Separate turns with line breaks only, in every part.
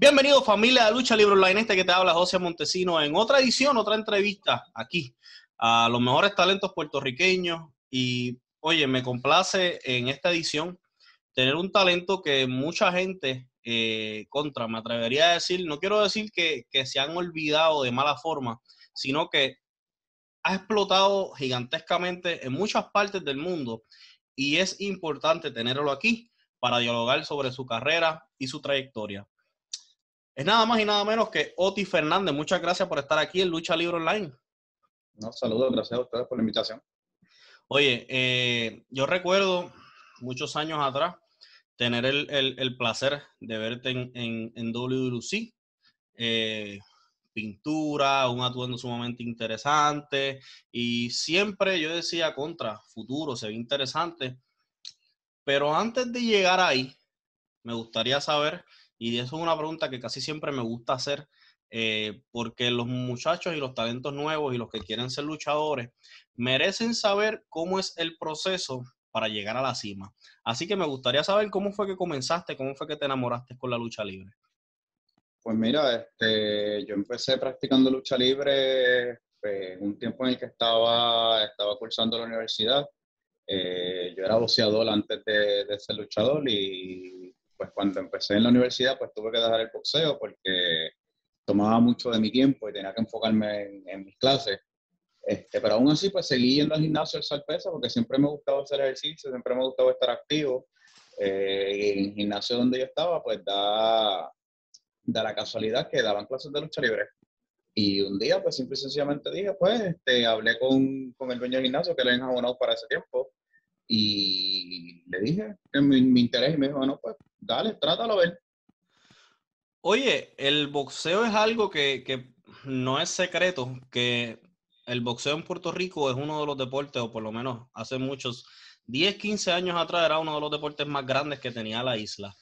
Bienvenido familia de Lucha Libre Online, este que te habla José Montesino en otra edición, otra entrevista aquí a los mejores talentos puertorriqueños. Y oye, me complace en esta edición tener un talento que mucha gente eh, contra, me atrevería a decir, no quiero decir que, que se han olvidado de mala forma, sino que ha explotado gigantescamente en muchas partes del mundo. Y es importante tenerlo aquí para dialogar sobre su carrera y su trayectoria. Es nada más y nada menos que Oti Fernández. Muchas gracias por estar aquí en Lucha Libre Online.
No, saludos, gracias a ustedes por la invitación.
Oye, eh, yo recuerdo muchos años atrás tener el, placer de verte en, en, en WWC. Eh, pintura, un atuendo sumamente interesante y siempre yo decía contra, futuro, se ve interesante. Pero antes de llegar ahí, me gustaría saber, y eso es una pregunta que casi siempre me gusta hacer, eh, porque los muchachos y los talentos nuevos y los que quieren ser luchadores merecen saber cómo es el proceso para llegar a la cima. Así que me gustaría saber cómo fue que comenzaste, cómo fue que te enamoraste con la lucha libre.
Pues mira, este, yo empecé practicando lucha libre pues, un tiempo en el que estaba, estaba cursando la universidad. Eh, yo era boxeador antes de, de, ser luchador y pues cuando empecé en la universidad pues tuve que dejar el boxeo porque tomaba mucho de mi tiempo y tenía que enfocarme en, mis clases. Este, pero aún así pues seguí yendo al gimnasio al peso porque siempre me gustaba hacer ejercicio, siempre me gustaba estar activo. Eh, y en el gimnasio donde yo estaba pues da, da la casualidad que daban clases de lucha libre. Y un día, pues simple y sencillamente dije, pues, este, hablé con, con el dueño del gimnasio, que le habían abonado para ese tiempo, y le dije que mi, mi, interés, y me dijo, bueno, pues, dale, trátalo a ver.
Oye, el boxeo es algo que, que no es secreto, que el boxeo en Puerto Rico es uno de los deportes, o por lo menos hace muchos, 10, 15 años atrás era uno de los deportes más grandes que tenía la isla.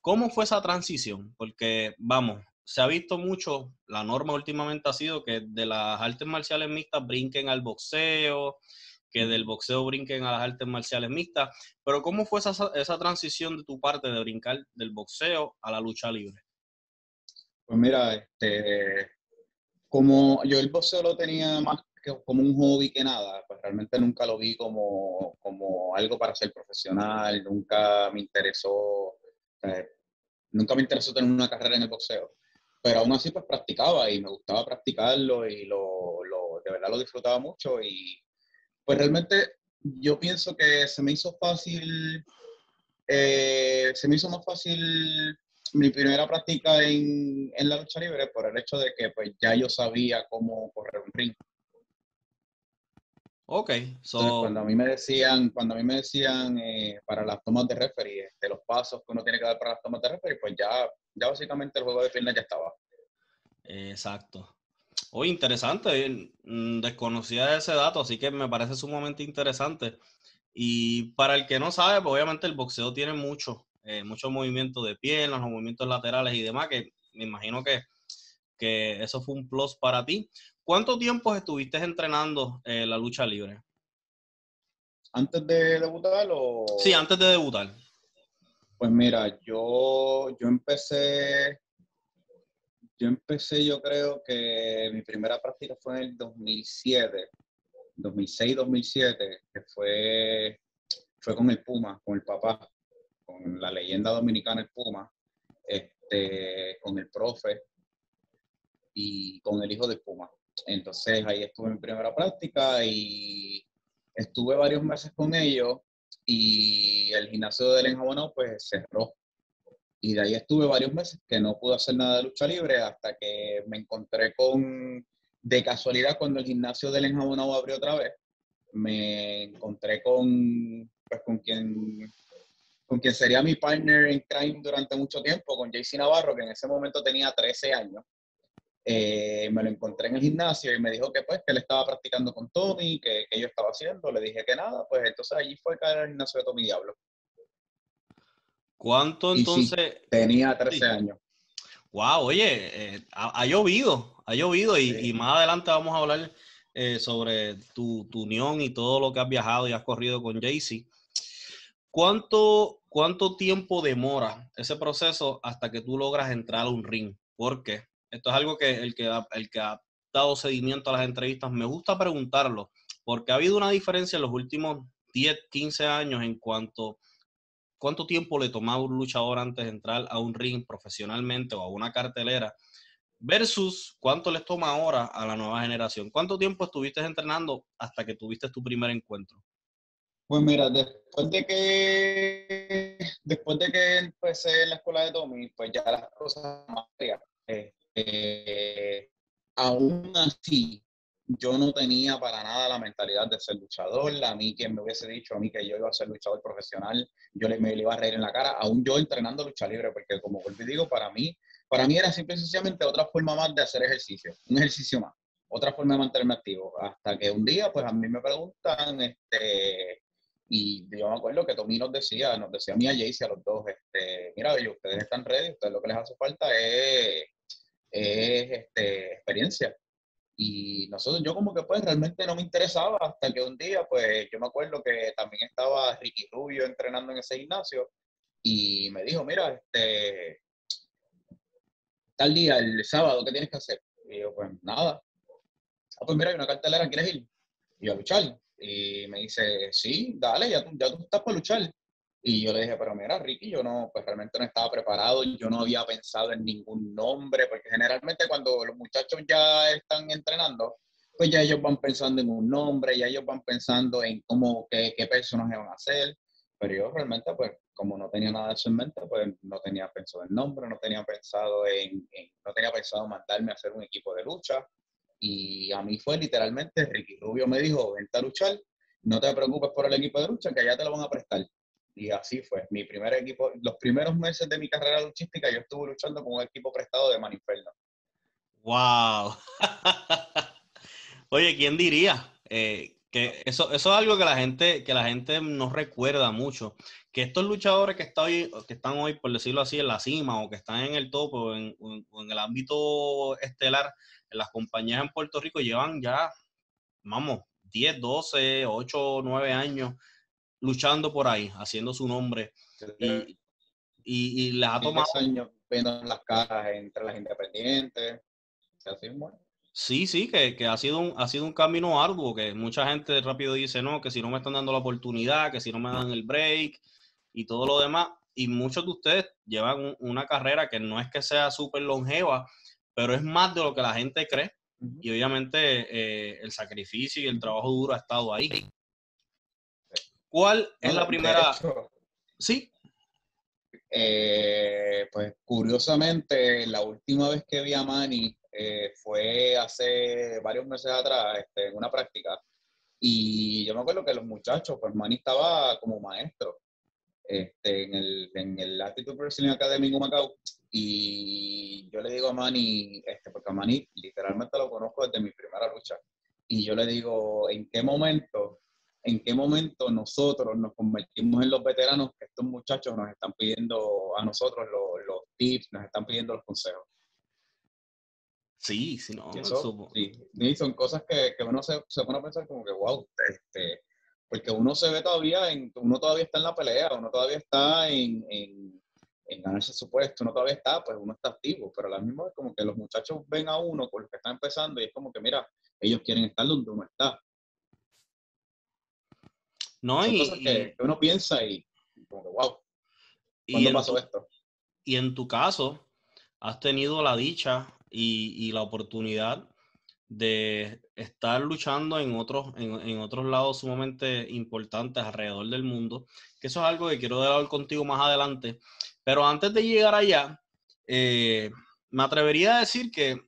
¿Cómo fue esa transición? Porque, vamos, se ha visto mucho, la norma últimamente ha sido que de las artes marciales mixtas brinquen al boxeo, que del boxeo brinquen a las artes marciales mixtas, pero ¿cómo fue esa, esa transición de tu parte de brincar del boxeo a la lucha libre?
Pues mira, este, como yo el boxeo lo tenía más que como un hobby que nada, pues realmente nunca lo vi como, como algo para ser profesional, nunca me interesó eh, nunca me interesó tener una carrera en el boxeo, pero aún así pues practicaba y me gustaba practicarlo y lo, lo, de verdad lo disfrutaba mucho y pues realmente yo pienso que se me hizo fácil, eh, se me hizo más fácil mi primera práctica en, en, la lucha libre por el hecho de que pues ya yo sabía cómo correr un ring.
Ok,
so... cuando a mí me decían, cuando a mí me decían eh, para las tomas de referee, de este, los pasos que uno tiene que dar para las tomas de referee, pues ya, ya básicamente el juego de piernas ya estaba.
Exacto. Oye, interesante, mm, desconocía ese dato, así que me parece sumamente interesante. Y para el que no sabe, pues obviamente el boxeo tiene mucho, eh, mucho movimiento de piernas, los movimientos laterales y demás, que me imagino que, que eso fue un plus para ti. ¿Cuánto tiempo estuviste entrenando eh, la lucha libre?
¿Antes de debutar o...?
Sí, antes de debutar.
Pues mira, yo, yo empecé, yo empecé, yo creo que mi primera práctica fue en el 2007, 2006-2007, que fue, fue con el Puma, con el papá, con la leyenda dominicana el Puma, este, con el profe y con el hijo del Puma. Entonces ahí estuve en primera práctica y estuve varios meses con ellos y el gimnasio del enjabonado pues cerró. Y de ahí estuve varios meses que no pude hacer nada de lucha libre hasta que me encontré con, de casualidad, cuando el gimnasio del enjabonado abrió otra vez, me encontré con, pues, con quien con quien sería mi partner en crime durante mucho tiempo, con JC Navarro, que en ese momento tenía 13 años. Eh, me lo encontré en el gimnasio y me dijo que pues que él estaba practicando con Tommy, que, que yo estaba haciendo, le dije que nada, pues entonces allí fue caer al gimnasio de Tommy Diablo.
¿Cuánto entonces?
tenía 13 años.
Wow, oye, eh, ha, llovido, ha llovido y, y, más adelante vamos a hablar eh, sobre tu, tu, unión y todo lo que has viajado y has corrido con Jaycee. ¿Cuánto, ¿cuánto tiempo demora ese proceso hasta que tú logras entrar a un ring? Porque esto es algo que el que, el que ha dado seguimiento a las entrevistas me gusta preguntarlo, porque ha habido una diferencia en los últimos 10, 15 años en cuanto cuánto tiempo le tomaba un luchador antes de entrar a un ring profesionalmente o a una cartelera versus cuánto les toma ahora a la nueva generación. ¿Cuánto tiempo estuviste entrenando hasta que tuviste tu primer encuentro?
Pues mira, después de que después de que empecé en la escuela de Tommy, pues ya las cosas más este, aún así, yo no tenía para nada la mentalidad de ser luchador. A mí, quien me hubiese dicho a mí que yo iba a ser luchador profesional, yo le, me iba a reír en la cara, aún yo entrenando lucha libre, porque como vuelvo digo, para mí, para mí era simple y sencillamente otra forma más de hacer ejercicio, un ejercicio más, otra forma de mantenerme activo. Hasta que un día, pues a mí me preguntan, este, y yo me acuerdo que Tommy nos decía, nos decía a mí a Jaycee, a los dos, este, mira, ustedes están ready, ustedes lo que les hace falta es, es este, experiencia y nosotros, yo como que pues realmente no me interesaba hasta que un día, pues yo me acuerdo que también estaba Ricky Rubio entrenando en ese gimnasio y me dijo, mira, este, tal día, el sábado, ¿qué tienes que hacer? Y yo, pues nada. Ah, pues mira, hay una cartelera, ¿quieres ir? Y yo a luchar. Y me dice, sí, dale, ya tú, ya tú estás para luchar. Y yo le dije, pero mira, Ricky, yo no, pues realmente no estaba preparado, yo no había pensado en ningún nombre, porque generalmente cuando los muchachos ya están entrenando, pues ya ellos van pensando en un nombre, ya ellos van pensando en cómo, qué, qué personajes van a hacer, pero yo realmente, pues, como no tenía nada de eso en mente, pues no tenía pensado en nombre, no tenía pensado en, no tenía pensado mandarme a hacer un equipo de lucha, y a mí fue literalmente, Ricky Rubio me dijo, vente a luchar, no te preocupes por el equipo de lucha, que allá te lo van a prestar. Y así fue. Mi primer equipo, los primeros meses de mi carrera luchística, yo estuve luchando con un equipo prestado de Maniferno.
¡Wow! Oye, ¿quién diría? Eh, que eso, eso es algo que la gente, que la gente no recuerda mucho. Que estos luchadores que, están hoy, que están hoy, por decirlo así, en la cima, o que están en el topo, o en, en el ámbito estelar, en las compañías en Puerto Rico, llevan ya, vamos, 10, 12, 8, 9 años luchando por ahí, haciendo su nombre. Y, y, les ha tomado...
años viendo las caras entre las independientes.
Sí, sí, que, que, ha, sido un, ha sido un camino arduo, que mucha gente rápido dice, no, que si no me están dando la oportunidad, que si no me dan el break y todo lo demás. Y muchos de ustedes llevan una carrera que no es que sea súper longeva, pero es más de lo que la gente cree. Y obviamente eh, el sacrificio y el trabajo duro ha estado ahí. ¿Cuál es la primera? sí.
Eh, pues curiosamente, la última vez que vi a Manny eh, fue hace varios meses atrás, este, en una práctica. Y yo me acuerdo que los muchachos, pues Manny estaba como maestro este, en, el, en el Attitude Wrestling Academy en Macao. Y yo le digo a Manny, este, porque a Manny literalmente lo conozco desde mi primera lucha. Y yo le digo, ¿en qué momento en qué momento nosotros nos convertimos en los veteranos que estos muchachos nos están pidiendo a nosotros los, tips, nos están pidiendo los consejos.
Sí, sí, no,
sí, son cosas que, uno se, se, pone a pensar como que, wow, este, porque uno se ve todavía, en, uno todavía está en la pelea, uno todavía está en, en, en ganarse su puesto, uno todavía está, pues uno está activo, pero a la misma vez como que los muchachos ven a uno con los que están empezando y es como que, mira, ellos quieren estar donde uno está.
No, y,
que, uno piensa y como wow, ¿cuándo pasó esto?
Y en tu caso, has tenido la dicha y, la oportunidad de estar luchando en otros, en, otros lados sumamente importantes alrededor del mundo, que eso es algo que quiero hablar contigo más adelante. Pero antes de llegar allá, eh, me atrevería a decir que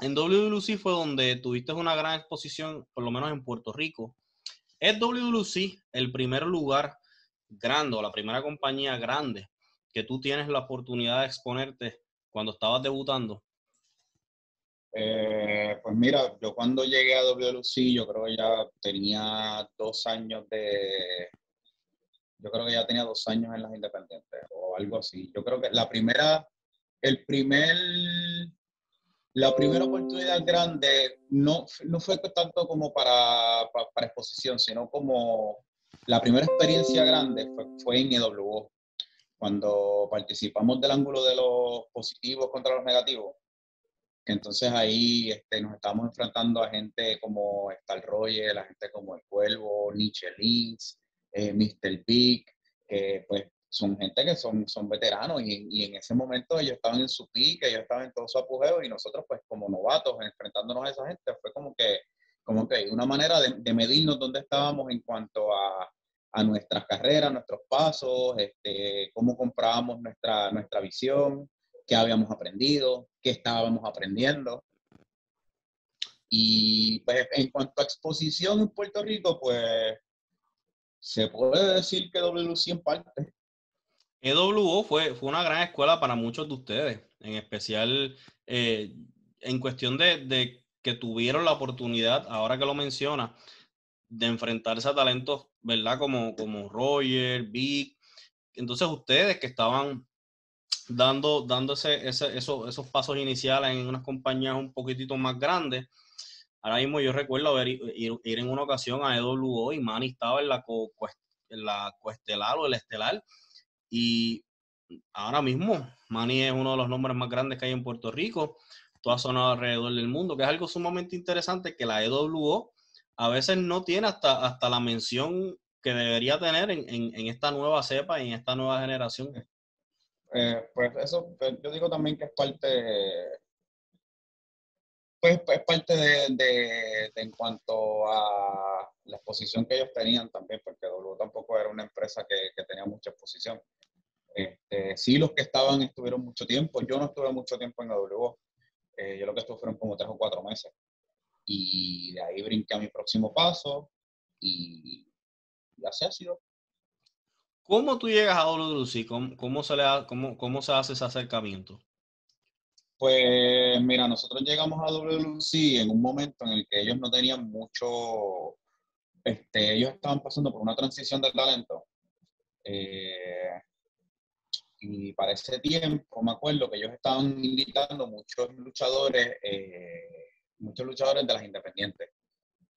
en WWC fue donde tuviste una gran exposición, por lo menos en Puerto Rico, ¿Es WWC el primer lugar grande o la primera compañía grande que tú tienes la oportunidad de exponerte cuando estabas debutando?
Eh, pues mira, yo cuando llegué a WWC, yo creo que ya tenía dos años de. Yo creo que ya tenía dos años en las independientes o algo así. Yo creo que la primera, el primer la primera oportunidad grande no, no fue tanto como para, para, exposición, sino como la primera experiencia grande fue, en EWO. cuando participamos del ángulo de los positivos contra los negativos, entonces ahí este, nos estamos enfrentando a gente como Star Roger, a gente como El Cuervo, Nietzsche Links, eh, Mr. Big, que pues son gente que son, son veteranos y, y, en ese momento ellos estaban en su pique, ellos estaban en todo su apogeo y nosotros pues como novatos enfrentándonos a esa gente fue como que, como que una manera de, medirnos dónde estábamos en cuanto a, a nuestras carreras, nuestros pasos, este, cómo comprábamos nuestra, nuestra visión, qué habíamos aprendido, qué estábamos aprendiendo. Y pues en cuanto a exposición en Puerto Rico, pues se puede decir que WC en parte.
EWO fue, fue una gran escuela para muchos de ustedes, en especial eh, en cuestión de, de, que tuvieron la oportunidad, ahora que lo menciona, de enfrentarse a talentos, ¿verdad? Como, como Roger, Big. Entonces ustedes que estaban dando, dándose ese, esos, esos pasos iniciales en unas compañías un poquitito más grandes, ahora mismo yo recuerdo haber, ir, ir en una ocasión a EWO y Manny estaba en la, co, en la coestelar o el estelar y ahora mismo Manny es uno de los nombres más grandes que hay en Puerto Rico, todo ha sonado alrededor del mundo, que es algo sumamente interesante que la EWO a veces no tiene hasta, hasta la mención que debería tener en, en, esta nueva cepa y en esta nueva generación.
Eh, pues eso, pues yo digo también que es parte, pues, es parte de, de, de, en cuanto a la exposición que ellos tenían también, porque W tampoco era una empresa que, que tenía mucha exposición. Este, sí, los que estaban estuvieron mucho tiempo. Yo no estuve mucho tiempo en W. Eh, yo lo que estuve fueron como tres o cuatro meses. Y de ahí brinqué a mi próximo paso y, y así ha sido.
¿Cómo tú llegas a WC? ¿Cómo, cómo, se, le ha, cómo, ¿Cómo se hace ese acercamiento?
Pues mira, nosotros llegamos a WC en un momento en el que ellos no tenían mucho, este, ellos estaban pasando por una transición de talento. Eh, y para ese tiempo me acuerdo que ellos estaban invitando muchos luchadores eh, muchos luchadores de las independientes.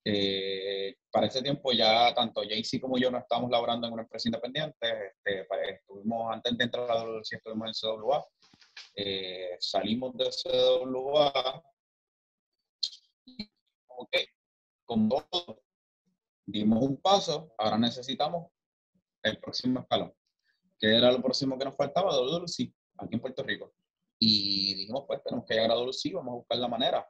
Eh, para ese tiempo ya tanto Jaycee como yo no estábamos laborando en una empresa independiente. Este, estuvimos, antes de entrar a la WC, estuvimos en CWA. Eh, salimos de CWA. Ok, con todo, dimos un paso, ahora necesitamos el próximo escalón. ¿Qué era lo próximo que nos faltaba? WC, aquí en Puerto Rico. Y dijimos, pues tenemos que llegar a WC, vamos a buscar la manera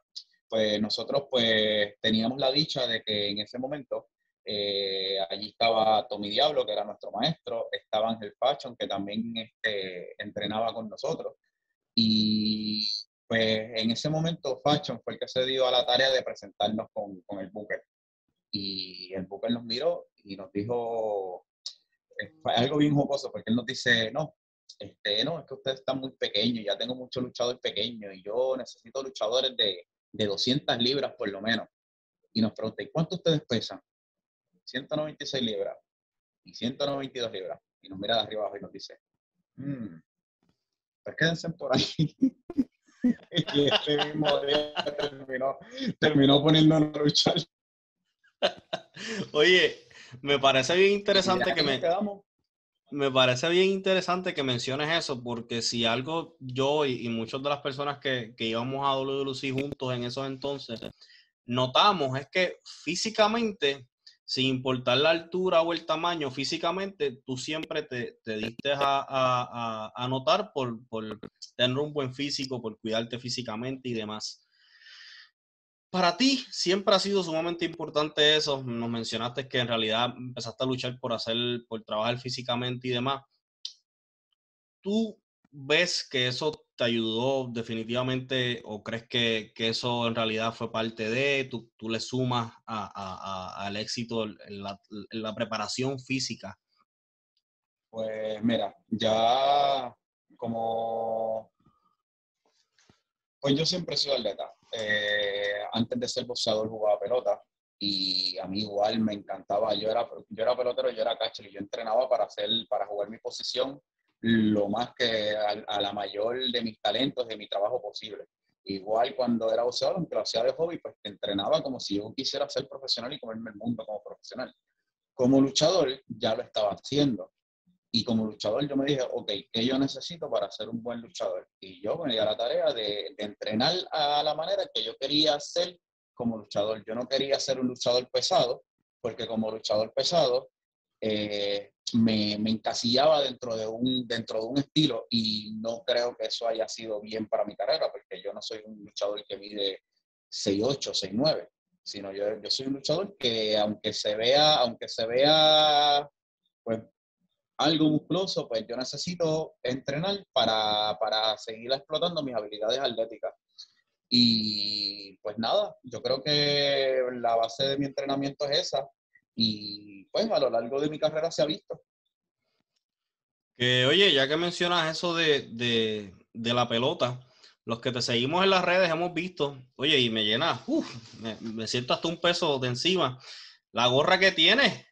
pues nosotros pues teníamos la dicha de que en ese momento eh, allí estaba Tommy Diablo, que era nuestro maestro, estaba Ángel Fashion, que también este, entrenaba con nosotros. Y pues en ese momento Fashion fue el que se dio a la tarea de presentarnos con, con el Booker. Y el Booker nos miró y nos dijo, algo bien jocoso, porque él nos dice, no, este, no, es que ustedes están muy pequeños, ya tengo muchos luchadores pequeños y yo necesito luchadores de, de 200 libras por lo menos. Y nos pregunta, ¿y cuánto ustedes pesan? 196 libras y 192 libras. Y nos mira de arriba abajo y nos dice, mmm, pues quédense por ahí. y este mismo día terminó, terminó poniéndonos a luchar.
Oye, me parece bien interesante que me... Quedamos me parece bien interesante que menciones eso, porque si algo yo y, y muchas de las personas que, que, íbamos a WLC juntos en esos entonces notamos es que físicamente, sin importar la altura o el tamaño, físicamente tú siempre te, te diste a, a, a, notar por, por tener un buen físico, por cuidarte físicamente y demás. Para ti siempre ha sido sumamente importante eso. Nos mencionaste que en realidad empezaste a luchar por hacer, por trabajar físicamente y demás. ¿Tú ves que eso te ayudó definitivamente o crees que, que eso en realidad fue parte de, tú, tú le sumas a, a, a, al éxito en la, en la preparación física?
Pues mira, ya como pues yo siempre he sido atleta. Eh, antes de ser boxeador jugaba pelota y a mí igual me encantaba. Yo era, yo era pelotero, yo era catcher y yo entrenaba para, hacer, para jugar mi posición lo más que a, a, la mayor de mis talentos, de mi trabajo posible. Igual cuando era boxeador, aunque lo hacía de hobby, pues entrenaba como si yo quisiera ser profesional y comerme el mundo como profesional. Como luchador ya lo estaba haciendo. Y como luchador yo me dije, ok, ¿qué yo necesito para ser un buen luchador? Y yo me di a la tarea de, de entrenar a la manera que yo quería ser como luchador. Yo no quería ser un luchador pesado, porque como luchador pesado eh, me, me, encasillaba dentro de, un, dentro de un estilo y no creo que eso haya sido bien para mi carrera, porque yo no soy un luchador que mide 6'8, 6'9, sino yo, yo soy un luchador que aunque se vea, aunque se vea pues, algo musculoso, pues yo necesito entrenar para, para seguir explotando mis habilidades atléticas. Y pues nada, yo creo que la base de mi entrenamiento es esa y pues a lo largo de mi carrera se ha visto.
Que oye, ya que mencionas eso de, de, de la pelota, los que te seguimos en las redes hemos visto, oye, y me llena, uf, me, me, siento hasta un peso de encima. La gorra que tienes,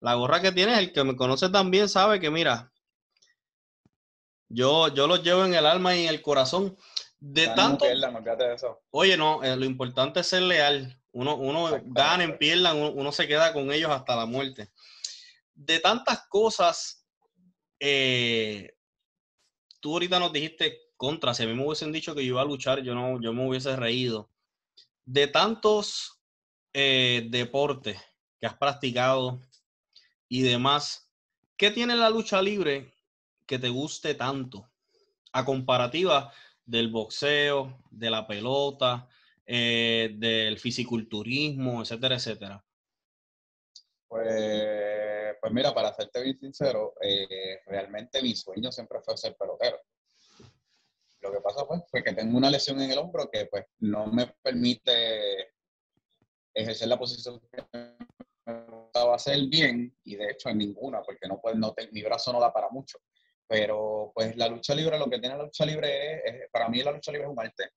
la gorra que tienes, el que me conoce también sabe que mira, yo, yo los llevo en el alma y en el corazón. De tanto. Oye, no, eh, lo importante es ser leal. Uno, uno gana, en pierdan, uno, uno, se queda con ellos hasta la muerte. De tantas cosas, eh, tú ahorita nos dijiste contra, si a mí me hubiesen dicho que yo iba a luchar, yo no, yo me hubiese reído. De tantos eh, deportes que has practicado y demás, ¿qué tiene la lucha libre que te guste tanto? A comparativa del boxeo, de la pelota, eh, del fisiculturismo, etcétera, etcétera?
Pues, pues mira, para serte bien sincero, eh, realmente mi sueño siempre fue ser pelotero. Lo que pasa pues, fue que tengo una lesión en el hombro que pues no me permite ejercer la posición que gustaba hacer bien y de hecho en ninguna, porque no, no mi brazo no da para mucho. Pero pues la lucha libre, lo que tiene la lucha libre es, para mí la lucha libre es un arte.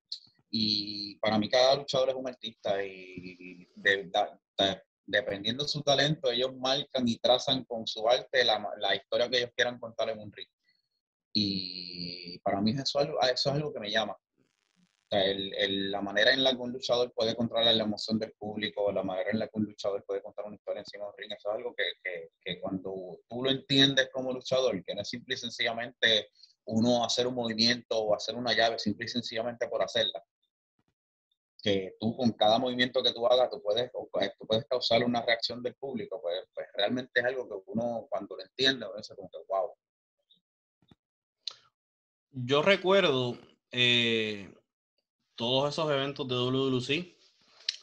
Y para mí cada luchador es un artista y de, de, dependiendo de su talento, ellos marcan y trazan con su arte la, la, historia que ellos quieran contar en un ring. Y para mí eso, eso es algo que me llama. El, la manera en la que un luchador puede controlar la emoción del público, la manera en la que un luchador puede contar una historia encima de un ring, eso es algo que, cuando tú lo entiendes como luchador, que no es simple y sencillamente uno hacer un movimiento o hacer una llave, simple y sencillamente por hacerla. Que tú con cada movimiento que tú hagas, tú puedes, pues, tú puedes causar una reacción del público, pues, pues realmente es algo que uno cuando lo entiende, uno dice como que wow.
Yo recuerdo eh, todos esos eventos de WWC,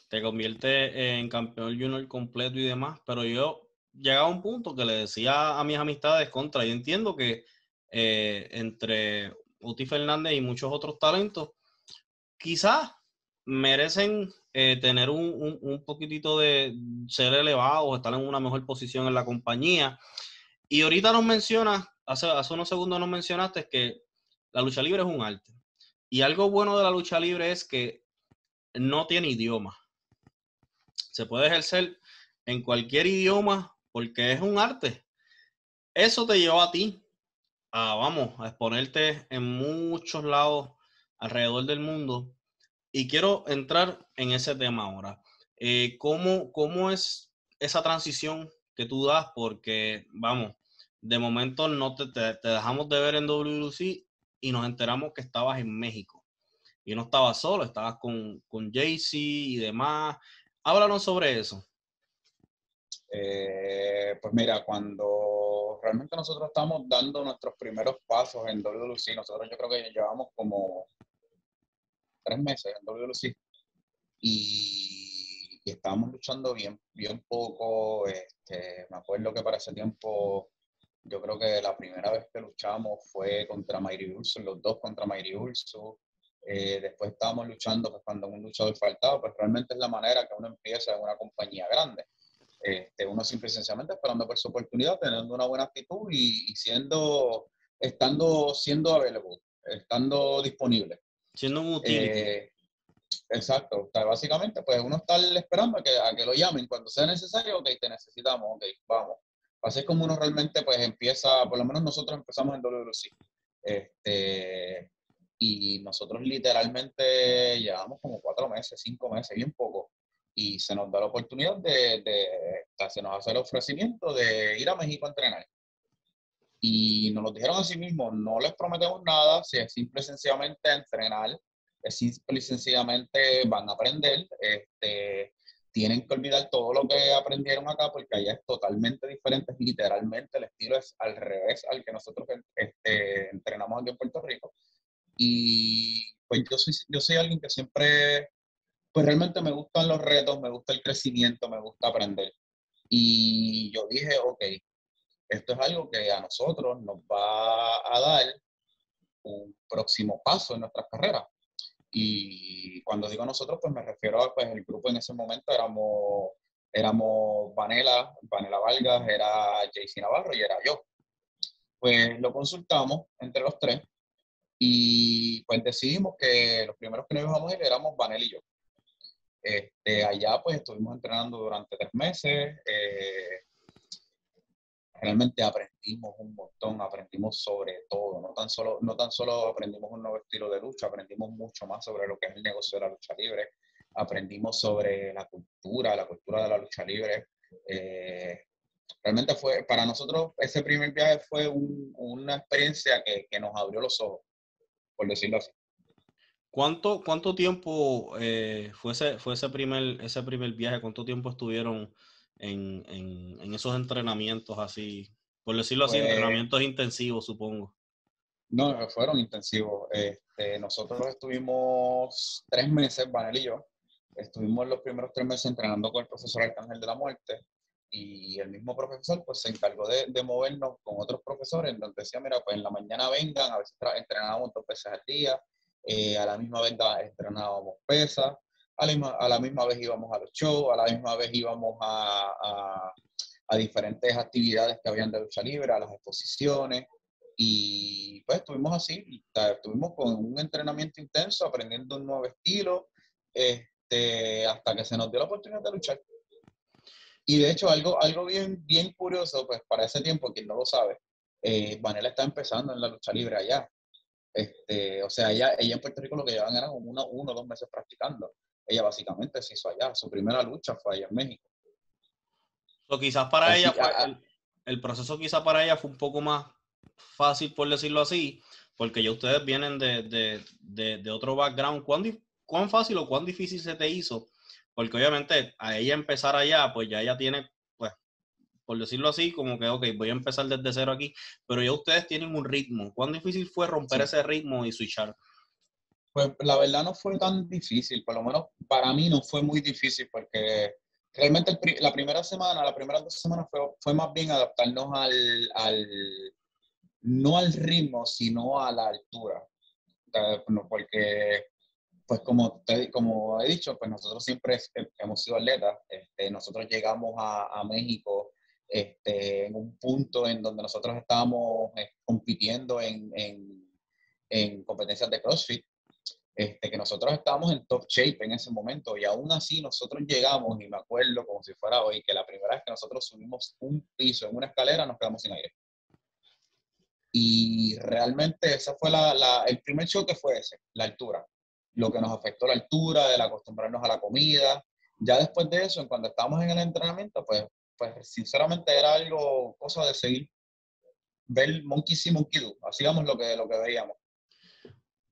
te convierte en campeón junior completo y demás, pero yo llegaba a un punto que le decía a mis amistades contra, yo entiendo que eh, entre Uti Fernández y muchos otros talentos, quizás merecen eh, tener un, un, poquitito de ser elevados, estar en una mejor posición en la compañía. Y ahorita nos mencionas, hace, hace unos segundos nos mencionaste que la lucha libre es un arte. Y algo bueno de la lucha libre es que no tiene idioma. Se puede ejercer en cualquier idioma porque es un arte. Eso te lleva a ti a, vamos, a exponerte en muchos lados alrededor del mundo. Y quiero entrar en ese tema ahora. Eh, ¿cómo, ¿Cómo es esa transición que tú das? Porque, vamos, de momento no te, te, te dejamos de ver en WLC y nos enteramos que estabas en México. Y no estabas solo, estabas con, con Jaycee y demás. Háblanos sobre eso.
Eh, pues mira, cuando realmente nosotros estamos dando nuestros primeros pasos en WLC, nosotros yo creo que llevamos como tres meses en WLC y, y estábamos luchando bien, bien poco. Este, me acuerdo que para ese tiempo yo creo que la primera vez que luchamos fue contra Mayri Urso, los dos contra Mayri Urso. Eh, después estábamos luchando pues, cuando un luchador faltaba, pues realmente es la manera que uno empieza en una compañía grande. Este, uno simple y sencillamente esperando por su oportunidad, teniendo una buena actitud y, y siendo, estando, siendo available, estando disponible.
Siendo un
eh, Exacto, o sea, básicamente pues uno está esperando a que, a que lo llamen cuando sea necesario, ok, te necesitamos, ok, vamos. Así es como uno realmente pues empieza, por lo menos nosotros empezamos en WC. Este, y nosotros literalmente llevamos como cuatro meses, cinco meses, bien poco. Y se nos da la oportunidad de, de se nos hace el ofrecimiento de ir a México a entrenar. Y nos lo dijeron a sí mismos, no les prometemos nada, si es simple y sencillamente entrenar, es simple y sencillamente van a aprender, este, tienen que olvidar todo lo que aprendieron acá porque allá es totalmente diferente, literalmente el estilo es al revés al que nosotros este, entrenamos aquí en Puerto Rico. Y pues yo soy, yo soy alguien que siempre, pues realmente me gustan los retos, me gusta el crecimiento, me gusta aprender. Y yo dije, ok, esto es algo que a nosotros nos va a dar un próximo paso en nuestras carreras. Y cuando digo nosotros, pues me refiero a, pues el grupo en ese momento éramos, éramos Vanela, Vanela Vargas, era JC Navarro y era yo. Pues lo consultamos entre los tres y pues decidimos que los primeros que nos íbamos a ir éramos Vanel y yo. Este, allá pues estuvimos entrenando durante tres meses. Eh, realmente aprendimos un montón, aprendimos sobre todo, no tan, solo, no tan solo aprendimos un nuevo estilo de lucha, aprendimos mucho más sobre lo que es el negocio de la lucha libre, aprendimos sobre la cultura, la cultura de la lucha libre. Eh, realmente fue, para nosotros ese primer viaje fue una experiencia que, que, nos abrió los ojos, por decirlo así.
¿Cuánto, cuánto tiempo eh, fue, ese, fue ese, primer, ese primer viaje? ¿Cuánto tiempo estuvieron en, en, esos entrenamientos así? Por decirlo así, pues entrenamientos intensivos, supongo.
No, fueron intensivos. Este, nosotros estuvimos tres meses, Vanel y yo, estuvimos los primeros tres meses entrenando con el profesor Arcángel de la Muerte y el mismo profesor pues se encargó de, de movernos con otros profesores, donde decía, mira, pues en la mañana vengan, a veces entrenábamos dos veces al día, eh, a la misma vez entrenábamos pesas, a la, misma, vez íbamos a los shows, a la misma vez íbamos a, a, diferentes actividades que habían de lucha libre, a las exposiciones, y pues estuvimos así, estuvimos con un entrenamiento intenso, aprendiendo un nuevo estilo, este, hasta que se nos dio la oportunidad de luchar. Y de hecho, algo, algo bien, bien curioso, pues para ese tiempo, quien no lo sabe, eh, Vanela está empezando en la lucha libre allá. Este, o sea, ella, ella en Puerto Rico lo que llevan era como uno, uno o dos meses practicando. Ella básicamente se hizo allá. Su primera lucha fue allá en México.
O quizás para ella, el, proceso quizás para ella fue un poco más fácil, por decirlo así, porque ya ustedes vienen de, de, de, de otro background. ¿Cuán, ¿Cuán fácil o cuán difícil se te hizo? Porque obviamente a ella empezar allá, pues ya ella tiene por decirlo así, como que, ok, voy a empezar desde cero aquí, pero ya ustedes tienen un ritmo. ¿Cuán difícil fue romper ese ritmo y switchar?
Pues la verdad no fue tan difícil, por lo menos para mí no fue muy difícil, porque realmente la primera semana, la primera dos semanas fue, fue más bien adaptarnos al, al, no al ritmo, sino a la altura. Porque pues como, como he dicho, pues nosotros siempre hemos sido atletas. Este, nosotros llegamos a, a México este, en un punto en donde nosotros estábamos eh, compitiendo en, en, competencias de CrossFit, este, que nosotros estábamos en top shape en ese momento y aún así nosotros llegamos, y me acuerdo como si fuera hoy, que la primera vez que nosotros subimos un piso en una escalera nos quedamos sin aire. Y realmente ese fue la, la, el primer choque fue ese, la altura. Lo que nos afectó la altura, el acostumbrarnos a la comida. Ya después de eso, cuando estábamos en el entrenamiento, pues pues sinceramente era algo, cosa de seguir, ver Monkey See, Monkey Do, hacíamos lo que, lo que veíamos.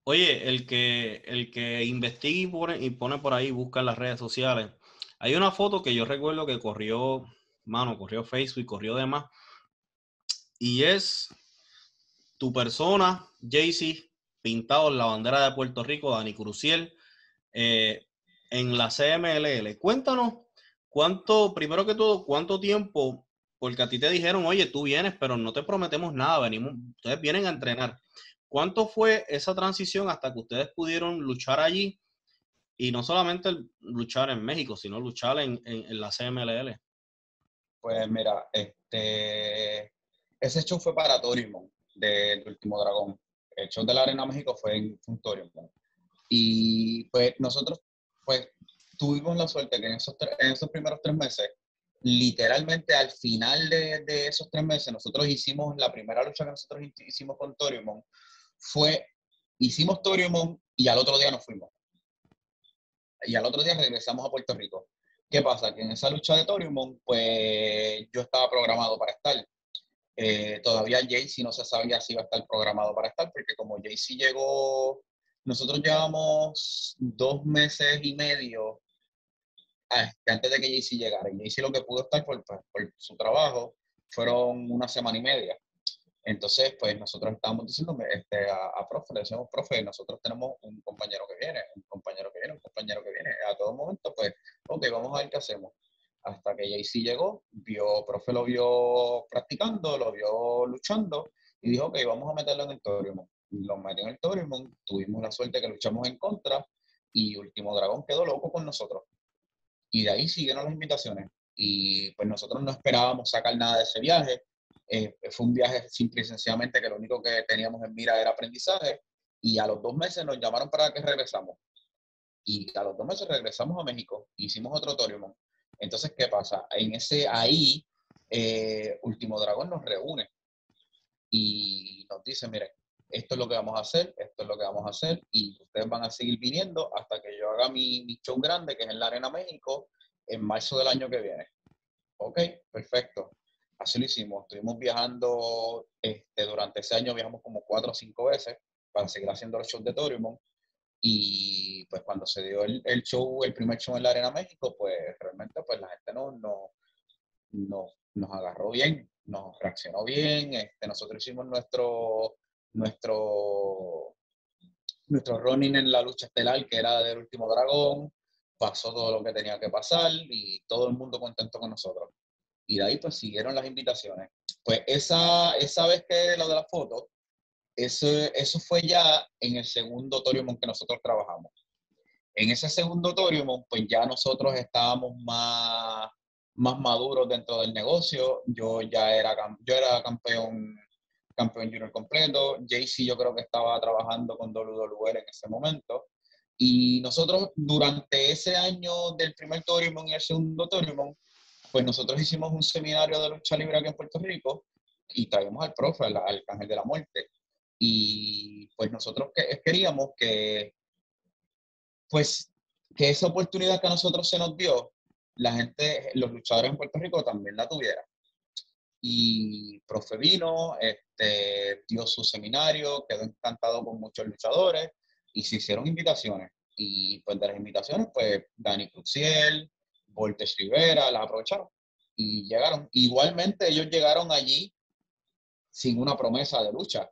Oye, el que, el que investiga y pone, y pone por ahí, busca en las redes sociales, hay una foto que yo recuerdo que corrió, mano, corrió Facebook, corrió demás, y es tu persona, Jaycee, pintado en la bandera de Puerto Rico, Dani Cruciel, eh, en la CMLL. Cuéntanos ¿Cuánto, primero que todo, cuánto tiempo? Porque a ti te dijeron, oye, tú vienes, pero no te prometemos nada, venimos, ustedes vienen a entrenar. ¿Cuánto fue esa transición hasta que ustedes pudieron luchar allí? Y no solamente luchar en México, sino luchar en, en, la CMLL.
Pues mira, este, ese show fue para Torimon, del Último Dragón. El show de la Arena México fue en, en Y pues nosotros, pues tuvimos la suerte que en esos, en esos primeros tres meses, literalmente al final de, de, esos tres meses, nosotros hicimos la primera lucha que nosotros hicimos con Toriumon, fue, hicimos Toriumon y al otro día nos fuimos. Y al otro día regresamos a Puerto Rico. ¿Qué pasa? Que en esa lucha de Toriumon, pues yo estaba programado para estar. Eh, todavía Jaycee no se sabía si iba a estar programado para estar, porque como Jaycee llegó, nosotros llevamos dos meses y medio antes de que Jaycee llegara. Y Jaycee lo que pudo estar por, su trabajo fueron una semana y media. Entonces, pues nosotros estábamos diciendo este, a, a, profe, le decimos, profe, nosotros tenemos un compañero que viene, un compañero que viene, un compañero que viene. A todo momento, pues, ok, vamos a ver qué hacemos hasta que Jaycee llegó, vio, profe lo vio practicando, lo vio luchando y dijo, ok, vamos a meterlo en el Toriumon. Lo metió en el Toriumon, tuvimos la suerte que luchamos en contra y Último Dragón quedó loco con nosotros. Y de ahí siguieron las invitaciones. Y pues nosotros no esperábamos sacar nada de ese viaje. Eh, fue un viaje simple y sencillamente que lo único que teníamos en mira era aprendizaje. Y a los dos meses nos llamaron para que regresamos. Y a los dos meses regresamos a México. Hicimos otro Toriumon entonces, ¿qué pasa? En ese ahí, eh, Último Dragón nos reúne y nos dice, miren, esto es lo que vamos a hacer, esto es lo que vamos a hacer, y ustedes van a seguir viniendo hasta que yo haga mi, mi show grande, que es en la Arena México, en marzo del año que viene. Ok, perfecto. Así lo hicimos. Estuvimos viajando, este, durante ese año viajamos como cuatro o cinco veces para seguir haciendo los shows de Toriumon. Y pues cuando se dio el, el, show, el primer show en la Arena México, pues realmente pues la gente no, no, no, nos agarró bien, nos reaccionó bien. Este, nosotros hicimos nuestro, nuestro, nuestro running en la lucha estelar, que era del último dragón. Pasó todo lo que tenía que pasar y todo el mundo contento con nosotros. Y de ahí pues siguieron las invitaciones. Pues esa, esa vez que lo de la foto, eso, eso fue ya en el segundo Toriumon que nosotros trabajamos. En ese segundo Toriumon, pues ya nosotros estábamos más, más maduros dentro del negocio. Yo ya era, yo era campeón, campeón junior completo. JC yo creo que estaba trabajando con WWE en ese momento. Y nosotros durante ese año del primer Toriumon y el segundo Toriumon, pues nosotros hicimos un seminario de lucha libre aquí en Puerto Rico y traímos al profe, al, al Ángel de la Muerte. Y pues nosotros queríamos que, pues, que esa oportunidad que a nosotros se nos dio, la gente, los luchadores en Puerto Rico también la tuviera. Y profe vino, este, dio su seminario, quedó encantado con muchos luchadores y se hicieron invitaciones. Y pues de las invitaciones, pues Dani Cruciel, Voltes Rivera, las aprovecharon y llegaron. Igualmente ellos llegaron allí sin una promesa de lucha.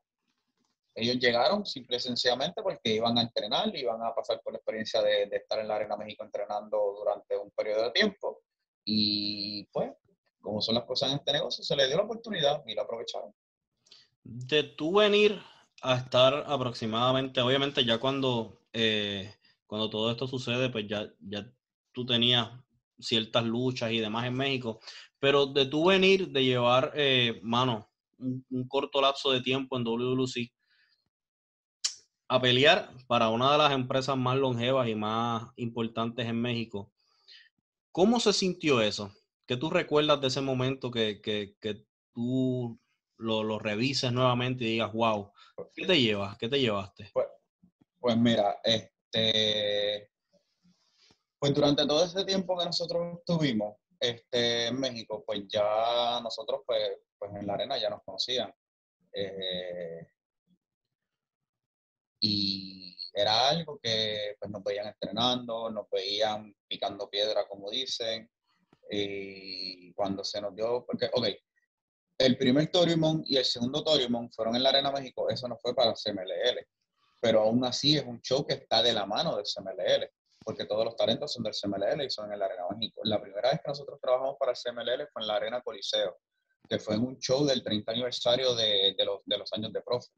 Ellos llegaron simple y sencillamente porque iban a entrenar, iban a pasar por la experiencia de, estar en la Arena México entrenando durante un periodo de tiempo. Y pues, como son las cosas en este negocio, se les dio la oportunidad y la aprovecharon.
De tú venir a estar aproximadamente, obviamente ya cuando, eh, cuando todo esto sucede, pues ya, ya tú tenías ciertas luchas y demás en México, pero de tú venir, de llevar, eh, mano, un, corto lapso de tiempo en WWC, a pelear para una de las empresas más longevas y más importantes en México. ¿Cómo se sintió eso? ¿Qué tú recuerdas de ese momento que, que, que tú lo, lo, revises nuevamente y digas, wow, ¿qué te llevas? ¿Qué te llevaste?
Pues, pues mira, este, pues durante todo ese tiempo que nosotros estuvimos este, en México, pues ya nosotros, pues, pues en la arena ya nos conocían. Eh, y era algo que pues, nos veían entrenando, nos veían picando piedra, como dicen, y cuando se nos dio, porque, ok, el primer Toriumon y el segundo Toriumon fueron en la Arena México, eso no fue para el CMLL, pero aún así es un show que está de la mano del CMLL, porque todos los talentos son del CMLL y son en la Arena México. La primera vez que nosotros trabajamos para el CMLL fue en la Arena Coliseo, que fue en un show del 30 aniversario de, de, los, de los años de profe.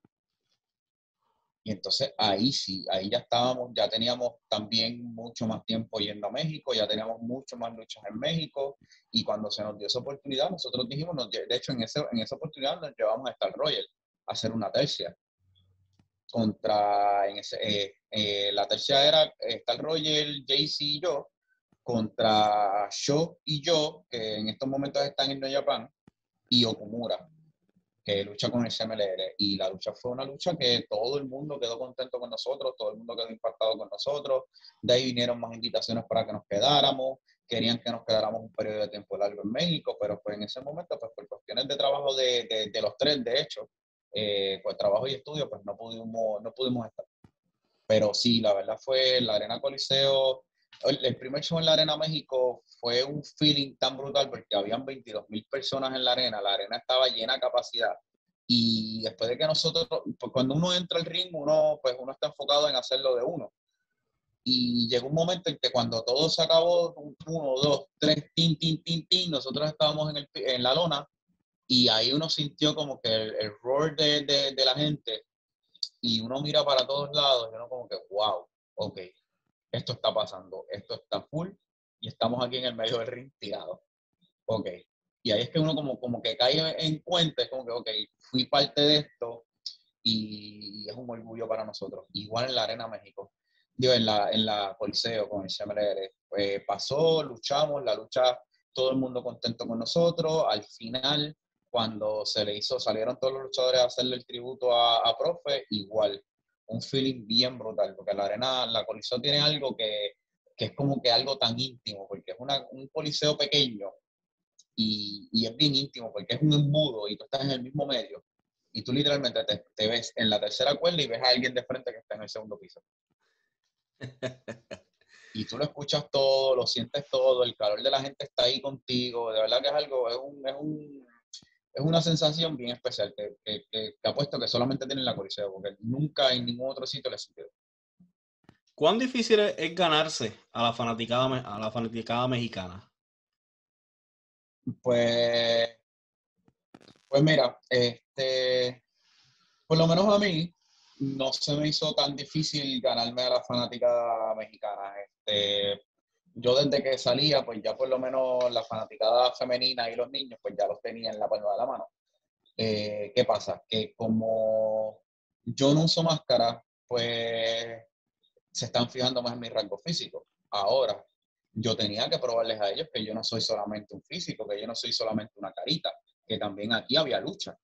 Y entonces ahí sí, ahí ya estábamos, ya teníamos también mucho más tiempo yendo a México, ya teníamos mucho más luchas en México. Y cuando se nos dio esa oportunidad, nosotros dijimos, de hecho en, ese, en esa oportunidad nos llevamos a Star Royal a hacer una tercia. Contra, en ese, eh, eh, la tercia era Star Royal, JC y yo, contra Sho y yo, que en estos momentos están en New Japan, y Okumura que lucha con el CMLR. Y la lucha fue una lucha que todo el mundo quedó contento con nosotros, todo el mundo quedó impactado con nosotros. De ahí vinieron más invitaciones para que nos quedáramos. querían que nos quedáramos un periodo de tiempo largo en México, pero pues en ese momento, pues por cuestiones de trabajo de, de, los tres, de hecho, eh, pues trabajo y estudio, pues no pudimos, no pudimos estar. Pero sí, la verdad fue la Arena Coliseo, el, primer show en la Arena México fue un feeling tan brutal porque habían 22 mil personas en la arena, la arena estaba llena de capacidad. Y después de que nosotros, pues cuando uno entra al ritmo, uno, pues uno está enfocado en hacerlo de uno. Y llegó un momento en que cuando todo se acabó, uno, dos, tres, tin, tin, tin, tin, nosotros estábamos en, el, en la lona y ahí uno sintió como que el, el roar de, de, la gente y uno mira para todos lados y uno como que, wow, ok, esto está pasando, esto está full y estamos aquí en el medio del ring tirado. Ok. Y ahí es que uno como, como que cae en cuenta, es como que, ok, fui parte de esto y es un orgullo para nosotros. Igual en la Arena México digo, en la, en la Coliseo con el CMLR. Pues pasó, luchamos, la lucha, todo el mundo contento con nosotros. Al final, cuando se le hizo, salieron todos los luchadores a hacerle el tributo a, a Profe, igual, un feeling bien brutal, porque la arena, la Coliseo tiene algo que, que es como que algo tan íntimo, porque es una, un coliseo pequeño y, y, es bien íntimo, porque es un embudo y tú estás en el mismo medio. Y tú literalmente te, te ves en la tercera cuerda y ves a alguien de frente que está en el segundo piso y tú lo escuchas todo, lo sientes todo, el calor de la gente está ahí contigo, de verdad que es algo, es, un, es, un, es una sensación bien especial que, que, que, apuesto que solamente tiene la Coliseo, porque nunca en ningún otro sitio le sentido.
¿Cuán difícil es ganarse a la fanaticada, a la fanaticada mexicana?
Pues, pues mira, este, por lo menos a mí, no se me hizo tan difícil ganarme a la fanática mexicana. Este, yo desde que salía, pues ya por lo menos la fanaticada femenina y los niños, pues ya los tenía en la palma de la mano. Eh, ¿Qué pasa? Que como yo no uso máscara, pues se están fijando más en mi rango físico. Ahora, yo tenía que probarles a ellos que yo no soy solamente un físico, que yo no soy solamente una carita, que también aquí había lucha.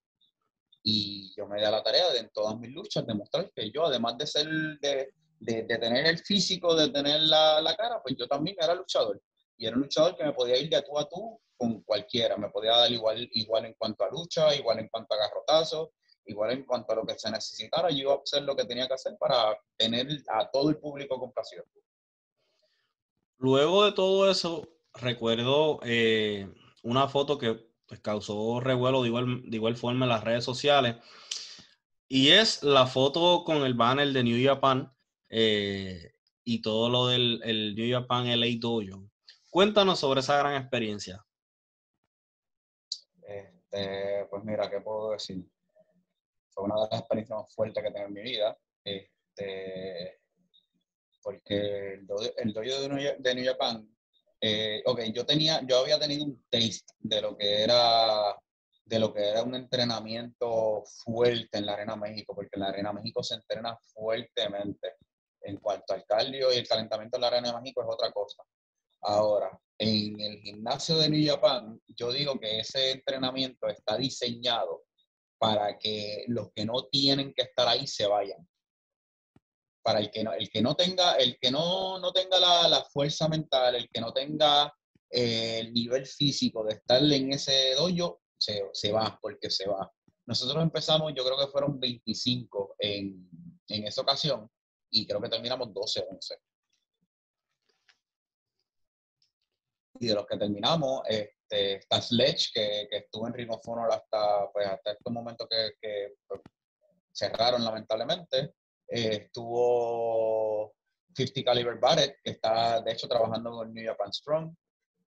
Y yo me di a la tarea de en todas mis luchas demostrar que yo, además de ser, de, de, tener el físico, de tener la, la, cara, pues yo también era luchador. Y era un luchador que me podía ir de tú a tú con cualquiera. Me podía dar igual, igual en cuanto a lucha, igual en cuanto a garrotazos, igual en cuanto a lo que se necesitara. Yo iba a hacer lo que tenía que hacer para tener a todo el público con pasión.
Luego de todo eso, recuerdo eh, una foto que pues causó revuelo de igual, de igual forma en las redes sociales. Y es la foto con el banner de New Japan eh, y todo lo del el New Japan LA Dojo. Cuéntanos sobre esa gran experiencia.
Este, pues mira, ¿qué puedo decir? Fue una de las experiencias más fuertes que tengo en mi vida. Este, porque el dojo, el de New Japan eh, yo tenía, yo había tenido un taste de lo que era de lo que era un entrenamiento fuerte en la Arena México, porque en la Arena México se entrena fuertemente. En cuanto al cardio y el calentamiento en la Arena México es otra cosa. Ahora, en el gimnasio de New Japan, yo digo que ese entrenamiento está diseñado para que los que no tienen que estar ahí se vayan para el que no, el que no tenga, el que no, no tenga la, la, fuerza mental, el que no tenga eh, el nivel físico de estar en ese dojo, se, se, va, porque se va. Nosotros empezamos, yo creo que fueron 25 en, en esa ocasión, y creo que terminamos 12 11. Y de los que terminamos, este, está Sledge, que, que estuvo en Ring hasta, pues, hasta este momento que, que pues, cerraron lamentablemente. Eh, estuvo 50 Caliber Barrett, que está de hecho trabajando con New Japan Strong.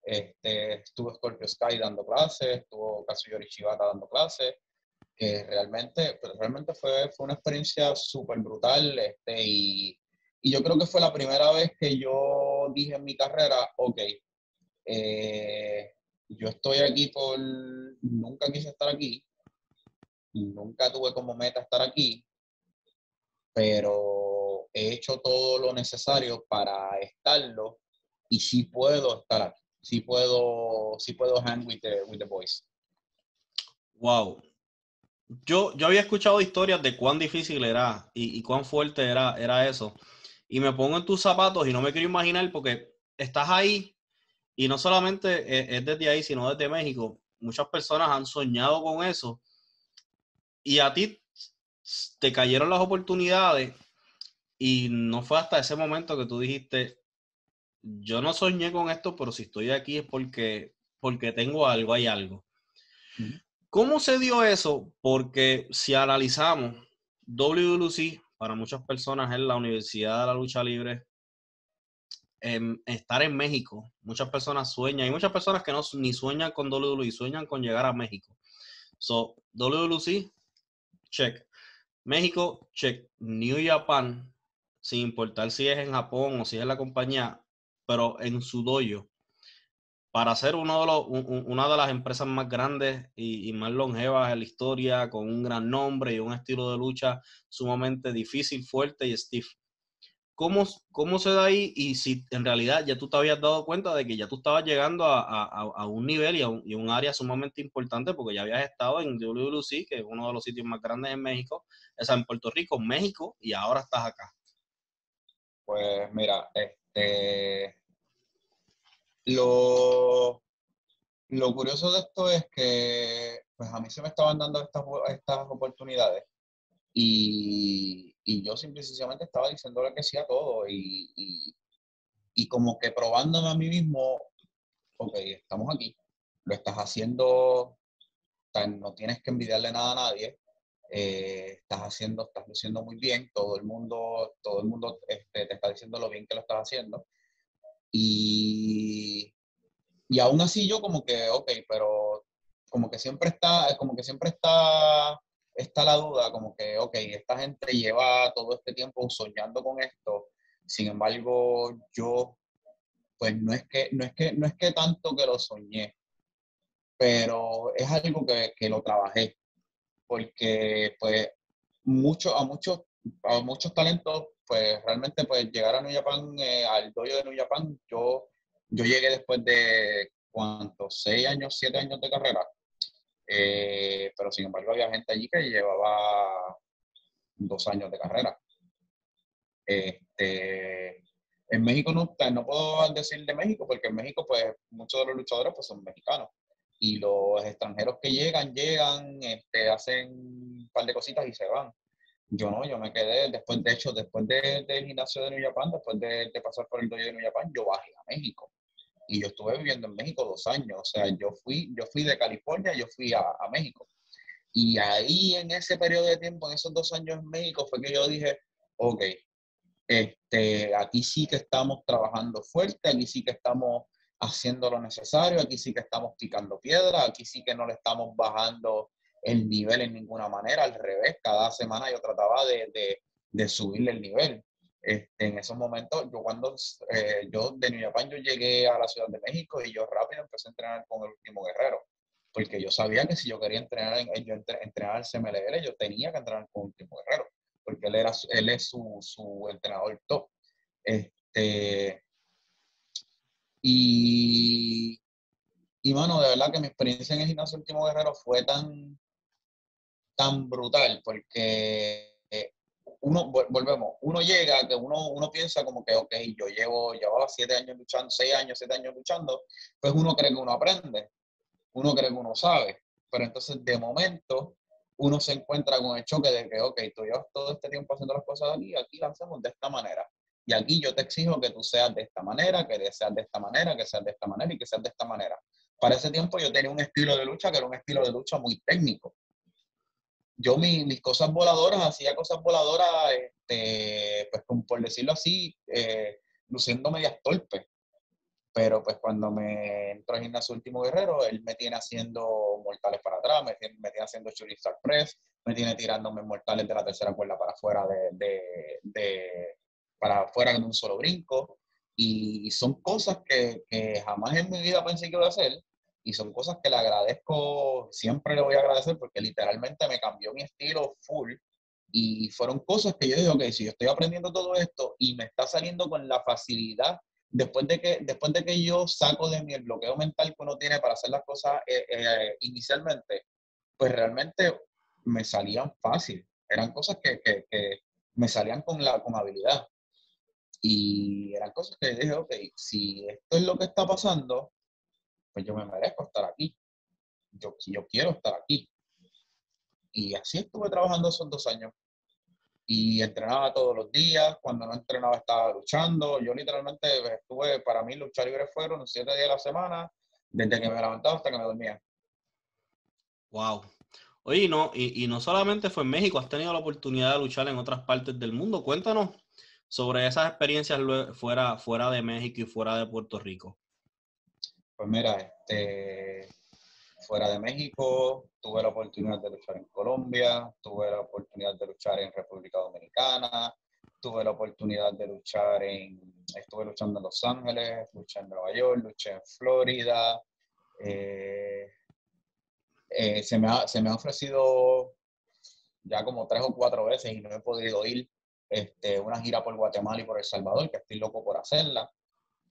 Este, estuvo Scorpio Sky dando clases, estuvo Kazuyori Shibata dando clases, realmente, pues, realmente fue, fue una experiencia súper brutal este, y, y, yo creo que fue la primera vez que yo dije en mi carrera, ok, eh, yo estoy aquí por, nunca quise estar aquí, nunca tuve como meta estar aquí, pero he hecho todo lo necesario para estarlo y sí puedo estar aquí, sí puedo, sí puedo hang with the, with the boys.
Wow. Yo, yo había escuchado historias de cuán difícil era y, y cuán fuerte era, era eso. Y me pongo en tus zapatos y no me quiero imaginar porque estás ahí Y no solamente es desde ahí, sino desde México. Muchas personas han soñado con eso. Y a ti te cayeron las oportunidades y no fue hasta ese momento que tú dijiste, yo no soñé con esto, pero si estoy aquí es porque, porque tengo algo, hay algo. ¿Cómo se dio eso? Porque si analizamos, WLC para muchas personas es la Universidad de la Lucha Libre. estar en México, muchas personas sueñan, y muchas personas que no ni sueñan con WLC, sueñan con llegar a México. So, WLC, check. México, check. New Japan, sin importar si es en Japón o si es en la compañía, pero en su dojo, para ser una de las empresas más grandes y, más longevas en la historia, con un gran nombre y un estilo de lucha sumamente difícil, fuerte y stiff. ¿Cómo, ¿Cómo se da ahí? Y si en realidad ya tú te habías dado cuenta de que ya tú estabas llegando a, un nivel y a un, área sumamente importante, porque ya habías estado en WWC, que es uno de los sitios más grandes en México, esa en Puerto Rico, México, y ahora estás acá.
Pues mira, este, lo, lo curioso de esto es que pues a mí se me estaban dando estas, estas oportunidades y, y yo simplemente estaba diciéndole que sí a todo y, y, y, como que probándome a mí mismo, ok, estamos aquí, lo estás haciendo, no tienes que envidiarle nada a nadie, eh, estás haciendo, estás luciendo muy bien, todo el mundo, todo el mundo este, te está diciendo lo bien que lo estás haciendo. Y, y aún así yo como que, ok, pero como que siempre está, como que siempre está, está la duda, como que, ok, esta gente lleva todo este tiempo soñando con esto, sin embargo, yo, pues no es que, no es que, no es que tanto que lo soñé, pero es algo que, que lo trabajé porque pues mucho, a, muchos, a muchos talentos, pues realmente pues llegar a New Japan, eh, al dojo de New Japan, yo, yo llegué después de, ¿cuántos? ¿Seis años, siete años de carrera? Eh, pero sin embargo había gente allí que llevaba dos años de carrera. Este, en México no, no puedo decir de México, porque en México pues muchos de los luchadores pues son mexicanos y los extranjeros que llegan, llegan, este, hacen un par de cositas y se van. Yo no, yo me quedé, después, de hecho, después del gimnasio de New Japan, después de, pasar por el dojo de New Japan, yo bajé a México. Y yo estuve viviendo en México dos años. O sea, yo fui, yo fui de California, yo fui a, a México. Y ahí, en ese periodo de tiempo, en esos dos años en México, fue que yo dije, ok, este, aquí sí que estamos trabajando fuerte, aquí sí que estamos haciendo lo necesario, aquí sí que estamos picando piedra, aquí sí que no le estamos bajando el nivel en ninguna manera, al revés, cada semana yo trataba de, de, de subirle el nivel. Este, en esos momentos, yo cuando eh, yo de New Japan yo llegué a la Ciudad de México y yo rápido empecé a entrenar con el último guerrero, porque yo sabía que si yo quería entrenar, en, yo entrenar al CMLL, yo tenía que entrenar con el último guerrero, porque él, era, él es su, su entrenador top. Este, y, y bueno, de verdad que mi experiencia en el gimnasio Último Guerrero fue tan, tan brutal porque eh, uno, volvemos, uno llega, que uno, uno piensa como que, ok, yo llevo, llevaba siete años luchando, seis años, siete años luchando, pues uno cree que uno aprende, uno cree que uno sabe, pero entonces de momento uno se encuentra con el choque de que, ok, tú llevas todo este tiempo haciendo las cosas aquí, aquí las hacemos de esta manera. Y aquí yo te exijo que tú seas de esta manera, que seas de esta manera, que seas de esta manera y que seas de esta manera. Para ese tiempo yo tenía un estilo de lucha que era un estilo de lucha muy técnico. Yo mis cosas voladoras, hacía cosas voladoras, este, pues por decirlo así, eh, luciendo medias torpes. Pero pues cuando me entró en gimnasio Último Guerrero, él me tiene haciendo mortales para atrás, me tiene, me tiene haciendo Shooting Star Press, me tiene tirándome mortales de la tercera cuerda para afuera de, de para afuera en un solo brinco. Y son cosas que, que, jamás en mi vida pensé que iba a hacer. Y son cosas que le agradezco, siempre le voy a agradecer porque literalmente me cambió mi estilo full. Y fueron cosas que yo dije, ok, si yo estoy aprendiendo todo esto y me está saliendo con la facilidad, después de que, después de que yo saco de mí el bloqueo mental que uno tiene para hacer las cosas eh, eh, inicialmente, pues realmente me salían fácil. Eran cosas que, que, que me salían con, la, con habilidad. Y eran cosas que dije, ok, si esto es lo que está pasando, pues yo me merezco estar aquí. Yo, yo quiero estar aquí. Y así estuve trabajando esos dos años. Y entrenaba todos los días. Cuando no entrenaba estaba luchando. Yo literalmente estuve, para mí luchar libre fueron siete días a la semana, desde que me levantaba hasta que me dormía.
Wow. Oye, no, y, y no solamente fue en México, has tenido la oportunidad de luchar en otras partes del mundo. Cuéntanos sobre esas experiencias fuera, fuera de México y fuera de Puerto Rico.
Pues mira, este, fuera de México tuve la oportunidad de luchar en Colombia, tuve la oportunidad de luchar en República Dominicana, tuve la oportunidad de luchar en, estuve luchando en Los Ángeles, luché en Nueva York, luché en Florida. Eh, eh, se, me ha, se me ha ofrecido ya como tres o cuatro veces y no he podido ir este, una gira por Guatemala y por El Salvador, que estoy loco por hacerla.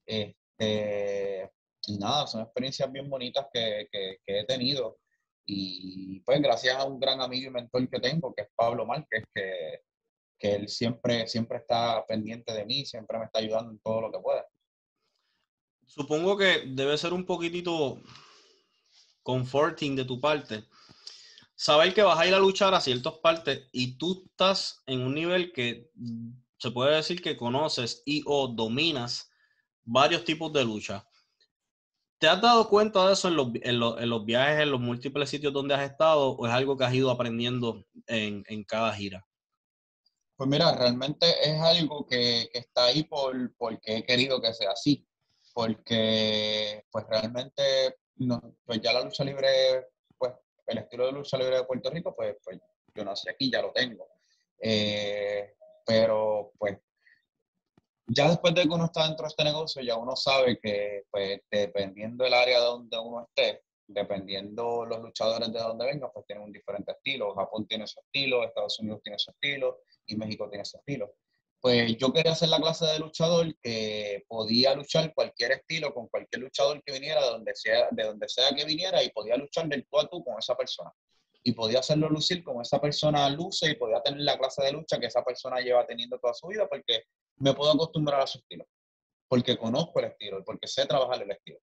Este, nada, son experiencias bien bonitas que, que, he tenido. Y pues gracias a un gran amigo y mentor que tengo, que es Pablo Márquez, que, que él siempre, siempre está pendiente de mí, siempre me está ayudando en todo lo que pueda.
Supongo que debe ser un poquitito comforting de tu parte. Saber que vas a ir a luchar a ciertas partes y tú estás en un nivel que se puede decir que conoces y o dominas varios tipos de lucha. ¿Te has dado cuenta de eso en los, en, los, viajes, en los múltiples sitios donde has estado o es algo que has ido aprendiendo en, en cada gira?
Pues mira, realmente es algo que, que, está ahí por, porque he querido que sea así, porque pues realmente no, pues ya la lucha libre, pues el estilo de lucha libre de Puerto Rico, pues, pues yo nací aquí, ya lo tengo. Eh, pero ya después de que uno está dentro de este negocio, ya uno sabe que, pues, dependiendo del área donde uno esté, dependiendo los luchadores de donde vengan, pues tienen un diferente estilo. Japón tiene su estilo, Estados Unidos tiene su estilo y México tiene su estilo. Pues yo quería hacer la clase de luchador que podía luchar cualquier estilo con cualquier luchador que viniera, de donde sea, de donde sea que viniera, y podía luchar del tú a tú con esa persona. Y podía hacerlo lucir como esa persona luce y podía tener la clase de lucha que esa persona lleva teniendo toda su vida, porque me puedo acostumbrar a su estilo, porque conozco el estilo porque sé trabajar el estilo.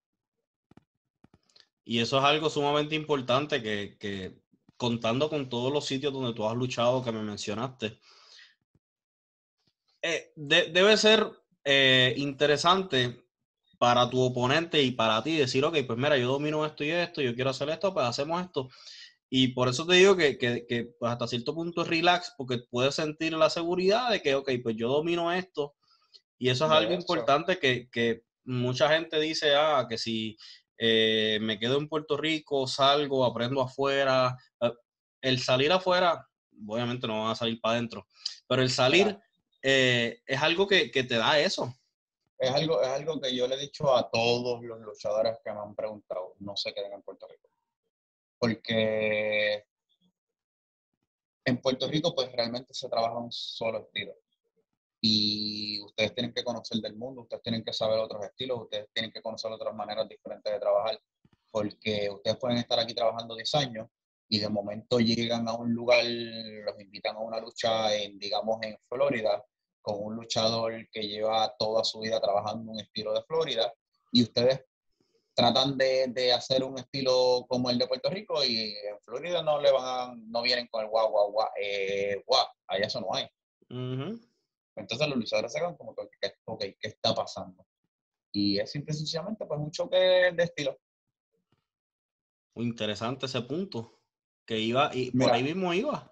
Y eso es algo sumamente importante que, que contando con todos los sitios donde tú has luchado que me mencionaste, eh, debe ser eh, interesante para tu oponente y para ti decir, ok, pues mira, yo domino esto y esto, yo quiero hacer esto, pues hacemos esto. Y por eso te digo que, que, que pues hasta cierto punto es relax, porque puedes sentir la seguridad de que, ok, pues yo domino esto. Y eso es algo importante que, que, mucha gente dice, ah, que si eh, me quedo en Puerto Rico, salgo, aprendo afuera. Eh, el salir afuera, obviamente no van a salir para adentro, pero el salir eh, es algo que, que te da eso.
Es algo, es algo que yo le he dicho a todos los luchadores que me han preguntado, no se queden en Puerto Rico porque en Puerto Rico pues realmente se trabaja un solo estilo. Y ustedes tienen que conocer del mundo, ustedes tienen que saber otros estilos, ustedes tienen que conocer otras maneras diferentes de trabajar, porque ustedes pueden estar aquí trabajando 10 años y de momento llegan a un lugar, los invitan a una lucha en, digamos, en Florida, con un luchador que lleva toda su vida trabajando un estilo de Florida, y ustedes tratan de, de, hacer un estilo como el de Puerto Rico y en Florida no le van no vienen con el guau guau guau eh, guau. Allá eso no hay. Entonces los luchadores se quedan como que ok, ¿qué está pasando? y es simple sencillamente pues un choque de estilo.
Muy interesante ese punto que iba y por ahí mismo iba.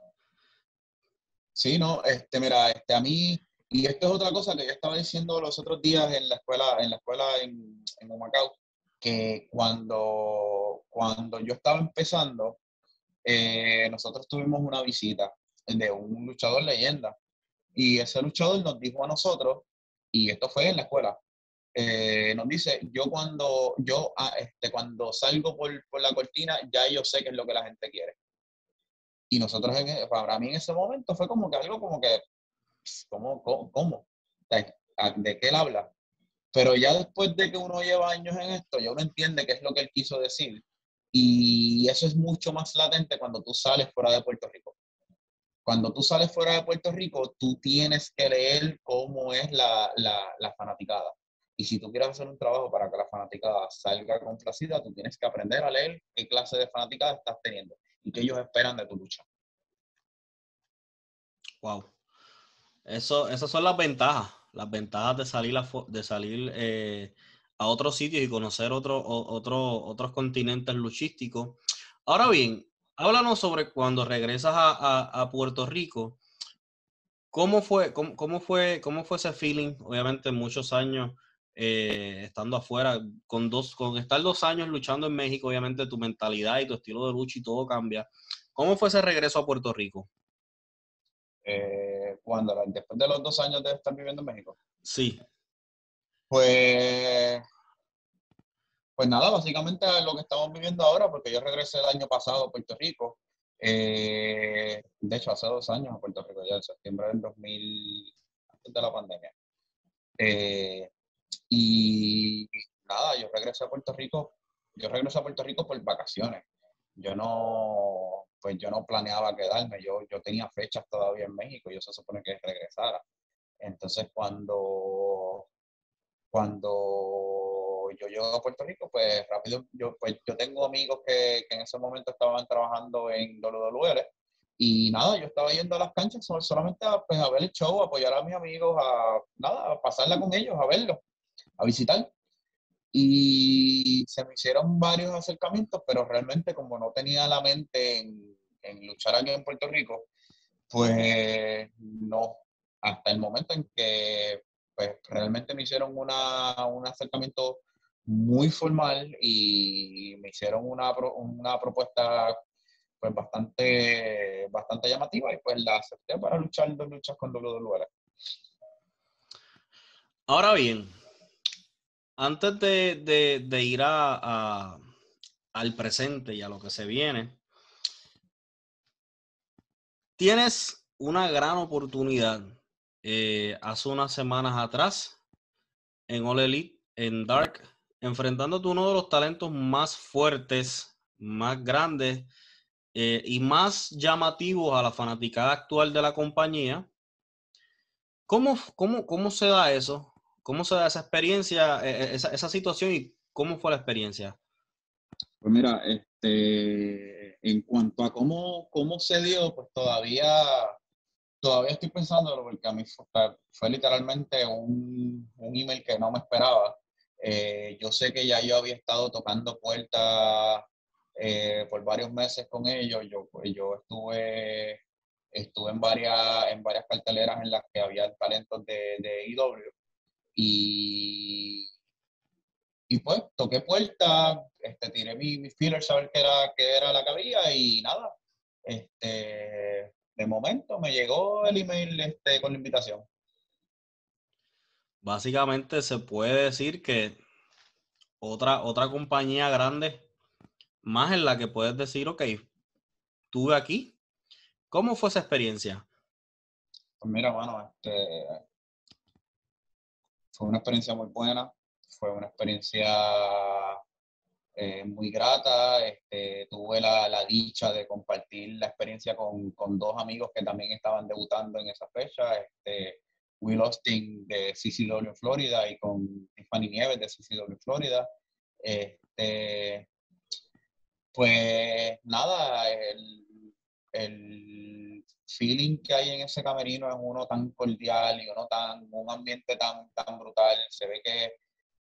Sí no este mira este a mí y esto es otra cosa que yo estaba diciendo los otros días en la escuela en la escuela en, en Humacao que cuando, cuando yo estaba empezando, eh, nosotros tuvimos una visita de un luchador leyenda. Y ese luchador nos dijo a nosotros, y esto fue en la escuela, eh, nos dice, yo cuando, yo, ah, este, cuando salgo por, por, la cortina, ya yo sé qué es lo que la gente quiere. Y nosotros, en, e, para mí en ese momento fue como que algo como que, ¿cómo? ¿Cómo? cómo? ¿De qué él habla? Pero ya después de que uno lleva años en esto, ya uno entiende qué es lo que él quiso decir. Y eso es mucho más latente cuando tú sales fuera de Puerto Rico. cuando tú sales fuera de Puerto Rico, tú tienes que leer cómo es la, la, fanaticada. Y si tú quieres hacer un trabajo para que la fanaticada salga complacida, tú tienes que aprender a leer qué clase de fanaticada estás teniendo y qué ellos esperan de tu lucha.
Wow. Eso, esas son las ventajas, las ventajas de salir a, de salir, eh, a otros sitios y conocer otro, otro, otros continentes luchísticos. Ahora bien, háblanos sobre cuando regresas a, Puerto Rico. ¿Cómo fue, cómo, fue, ¿Cómo fue ese feeling? Obviamente muchos años eh, estando afuera, con, dos, con estar dos años luchando en México, obviamente tu mentalidad y tu estilo de lucha y todo cambia. ¿Cómo fue ese regreso a Puerto Rico?
Eh, cuando, después de los dos años de estar viviendo en México.
Sí.
Pues pues nada, básicamente lo que estamos viviendo ahora, porque yo regresé el año pasado a Puerto Rico, eh, de hecho hace dos años a Puerto Rico, ya en septiembre del 2000, antes de la pandemia. Eh, y nada, yo regresé a Puerto Rico, yo regresé a Puerto Rico por vacaciones. Yo no, pues yo no planeaba quedarme, yo, yo tenía fechas todavía en México, yo se supone que regresara. Entonces cuando, cuando yo llego a Puerto Rico, pues rápido, yo, pues, yo tengo amigos que, que en ese momento estaban trabajando en WWE y nada, yo estaba yendo a las canchas solamente a, pues, a ver el show, apoyar a mis amigos, a nada, a pasarla con ellos, a verlos, a visitar. Y se me hicieron varios acercamientos, pero realmente como no tenía la mente en, luchar aquí en Puerto Rico, pues no, hasta el momento en que pues realmente me hicieron una, un acercamiento muy formal y me hicieron una, una propuesta pues bastante, bastante llamativa y pues la acepté para luchar dos luchas con WWE.
Ahora bien, antes de, ir a, al presente y a lo que se viene, tienes una gran oportunidad eh, hace unas semanas atrás en All Elite, en Dark, enfrentándote uno de los talentos más fuertes, más grandes eh, y más llamativos a la fanaticada actual de la compañía. ¿Cómo, cómo, cómo se da eso? ¿Cómo se da esa experiencia, e, e, esa, esa situación y cómo fue la experiencia?
Pues mira, este, en cuanto a cómo, cómo se dio, pues todavía, todavía estoy pensando, porque a mí fue, literalmente un, un, email que no me esperaba. Eh, yo sé que ya yo había estado tocando puertas eh, por varios meses con ellos. Yo, pues, yo estuve, estuve en, varias, en varias carteleras en las que había talentos de, de IW. Y, y pues toqué puertas, este, tiré mi, mi filler, saber qué era, qué era la que había y nada. Este, de momento me llegó el email este, con la invitación.
Básicamente se puede decir que otra, otra compañía grande, más en la que puedes decir, ok, estuve aquí. ¿Cómo fue esa experiencia?
Pues mira, bueno, este, fue una experiencia muy buena, fue una experiencia eh, muy grata. Este, tuve la, la, dicha de compartir la experiencia con, con, dos amigos que también estaban debutando en esa fecha. Este, Will Austin de CCW Florida y con Tiffany Nieves de CCW Florida. Este, pues nada, el, el, feeling que hay en ese camerino es uno tan cordial y uno tan, un ambiente tan, tan brutal. Se ve que,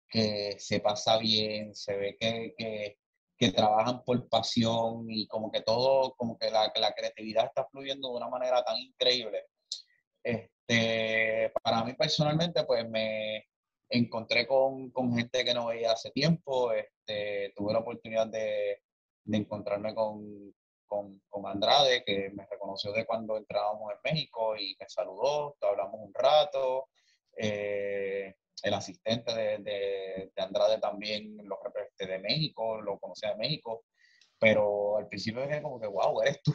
que se pasa bien, se ve que, que, que, trabajan por pasión y como que todo, como que la, la creatividad está fluyendo de una manera tan increíble. Este, para mí personalmente, pues me encontré con, con gente que no veía hace tiempo. Este, tuve la oportunidad de, de encontrarme con, con, con, Andrade, que me reconoció de cuando entrábamos en México y me saludó, hablamos un rato. Eh, el asistente de, de, de, Andrade también lo representé de México, lo conocía de México, pero al principio dije como que, wow, eres tú.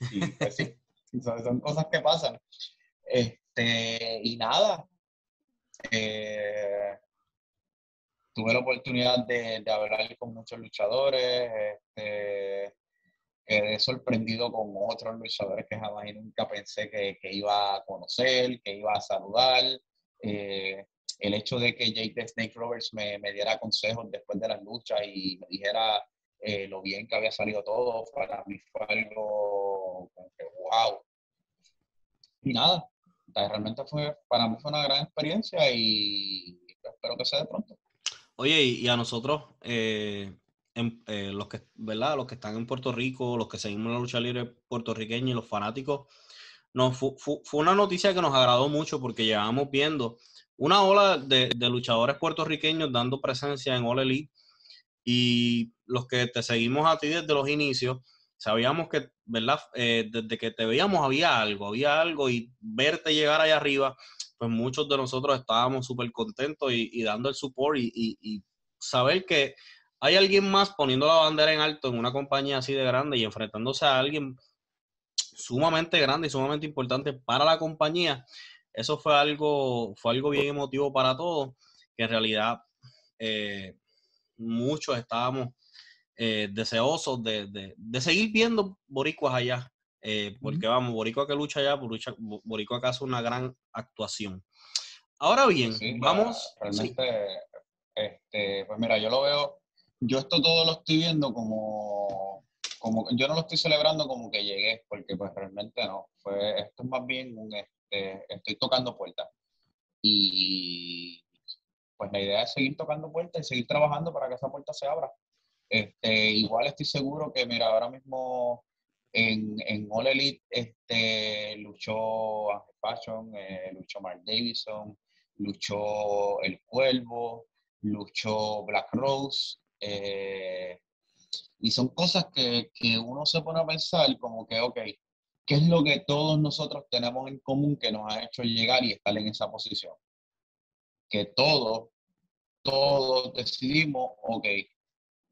Y pues sí, son cosas que pasan. Este, y nada, eh, tuve la oportunidad de, de, hablar con muchos luchadores. Este, quedé sorprendido con otros luchadores que jamás y nunca pensé que, que, iba a conocer, que iba a saludar. Eh, el hecho de que Jake the Snake Roberts me, me, diera consejos después de las luchas y me dijera eh, lo bien que había salido todo, para mí fue algo como que wow. Y nada, realmente fue, para mí fue una gran experiencia y espero que sea de pronto.
Oye, y, a nosotros, eh, eh, los que, ¿verdad? Los que están en Puerto Rico, los que seguimos la lucha libre puertorriqueña y los fanáticos, no, fue, una noticia que nos agradó mucho porque llevábamos viendo una ola de, luchadores puertorriqueños dando presencia en All Elite y los que te seguimos a ti desde los inicios, sabíamos que, ¿verdad? Eh, desde que te veíamos había algo, había algo y verte llegar allá arriba, pues muchos de nosotros estábamos súper contentos y, dando el support y, y saber que hay alguien más poniendo la bandera en alto en una compañía así de grande y enfrentándose a alguien sumamente grande y sumamente importante para la compañía, eso fue algo, fue algo bien emotivo para todos, que en realidad eh, muchos estábamos eh, deseosos de, seguir viendo boricuas allá, eh, porque vamos, boricua que lucha allá, boricua que hace una gran actuación. Ahora bien, vamos...
Realmente, este, pues mira, yo lo veo yo esto todo lo estoy viendo como, como, yo no lo estoy celebrando como que llegué, porque pues realmente no, fue, esto es más bien un, este, estoy tocando puertas. Y pues la idea es seguir tocando puertas y seguir trabajando para que esa puerta se abra. Este, igual estoy seguro que, mira, ahora mismo en, en All Elite este, luchó Angel Fashion, eh, luchó Mark Davidson, luchó El Cuervo, luchó Black Rose, eh, y son cosas que, que, uno se pone a pensar como que, ok, ¿qué es lo que todos nosotros tenemos en común que nos ha hecho llegar y estar en esa posición? Que todos, todos decidimos, ok,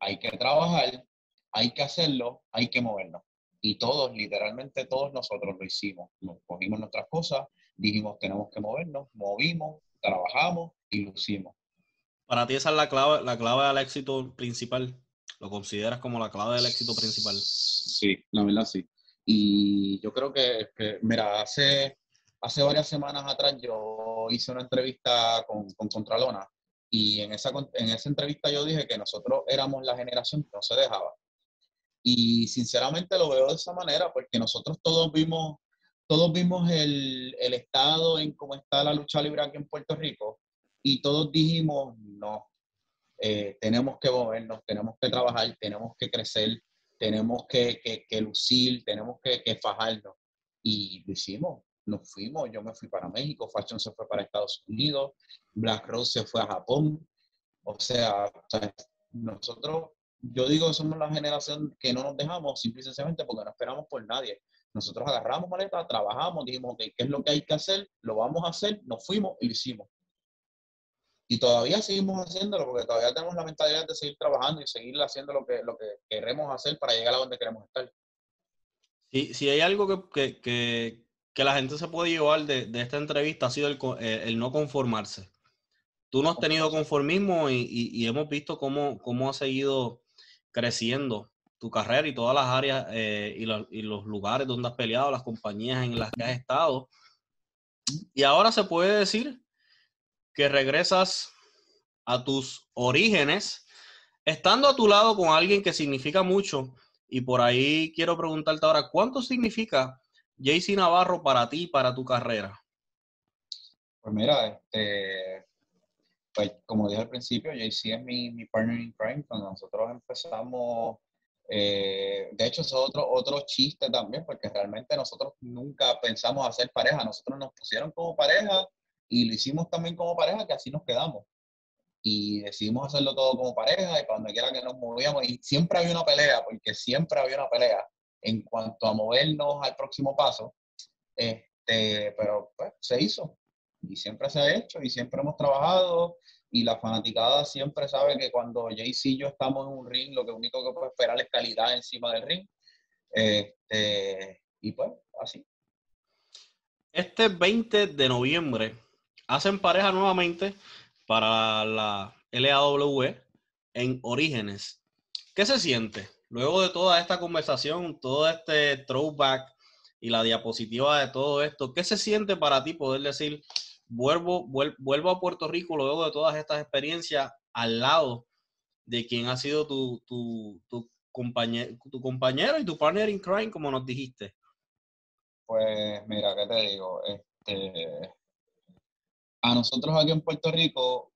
hay que trabajar, hay que hacerlo, hay que movernos. Y todos, literalmente todos nosotros lo hicimos. Nos cogimos nuestras cosas, dijimos tenemos que movernos, movimos, trabajamos y lo hicimos.
Para ti esa es la clave, la clave del éxito principal. ¿Lo consideras como la clave del éxito principal?
Sí, la verdad sí. Y yo creo que, mira, hace, hace varias semanas atrás yo hice una entrevista con, con Contralona y en esa, en esa entrevista yo dije que nosotros éramos la generación que no se dejaba. Y sinceramente lo veo de esa manera porque nosotros todos vimos, todos vimos el, el estado en cómo está la lucha libre aquí en Puerto Rico y todos dijimos, no, eh, tenemos que movernos, tenemos que trabajar, tenemos que crecer, tenemos que, que, lucir, tenemos que, que, fajarnos. Y lo hicimos, nos fuimos, yo me fui para México, Fashion se fue para Estados Unidos, Black Rose se fue a Japón. O sea, nosotros, yo digo que somos la generación que no nos dejamos simple y sencillamente porque no esperamos por nadie. Nosotros agarramos maleta, trabajamos, dijimos, que ¿qué es lo que hay que hacer? Lo vamos a hacer, nos fuimos y lo hicimos. Y todavía seguimos haciéndolo porque todavía tenemos la mentalidad de seguir trabajando y seguir haciendo lo que, lo que queremos hacer para llegar a donde queremos estar.
Si, si hay algo que, que, que, la gente se puede llevar de, de esta entrevista ha sido el, eh, el, no conformarse. Tú no has tenido conformismo y, y, hemos visto cómo, cómo ha seguido creciendo tu carrera y todas las áreas eh, y, los, y los lugares donde has peleado, las compañías en las que has estado. Y ahora se puede decir que regresas a tus orígenes, estando a tu lado con alguien que significa mucho. Y por ahí quiero preguntarte ahora, ¿cuánto significa JC Navarro para ti, para tu carrera?
Pues mira, este, pues como dije al principio, JC es mi, mi partner in crime. Cuando nosotros empezamos, eh, de hecho, es otro, otro chiste también, porque realmente nosotros nunca pensamos hacer pareja. Nosotros nos pusieron como pareja y lo hicimos también como pareja, que así nos quedamos. Y decidimos hacerlo todo como pareja y cuando quiera que nos movíamos. Y siempre había una pelea, porque siempre había una pelea en cuanto a movernos al próximo paso. Este, pero pues se hizo. Y siempre se ha hecho y siempre hemos trabajado. Y la fanaticada siempre sabe que cuando Jayce y yo estamos en un ring, lo único que puede esperar es calidad encima del ring. Este, y pues, así.
Este 20 de noviembre hacen pareja nuevamente para la LAW en Orígenes. ¿Qué se siente? luego de toda esta conversación, todo este throwback y la diapositiva de todo esto, ¿qué se siente para ti poder decir, vuelvo, vuelvo a Puerto Rico luego de todas estas experiencias al lado de quien ha sido tu, tu, tu, compañero, tu compañero y tu partner in crime, como nos dijiste?
Pues mira, ¿qué te digo? Este, a nosotros aquí en Puerto Rico,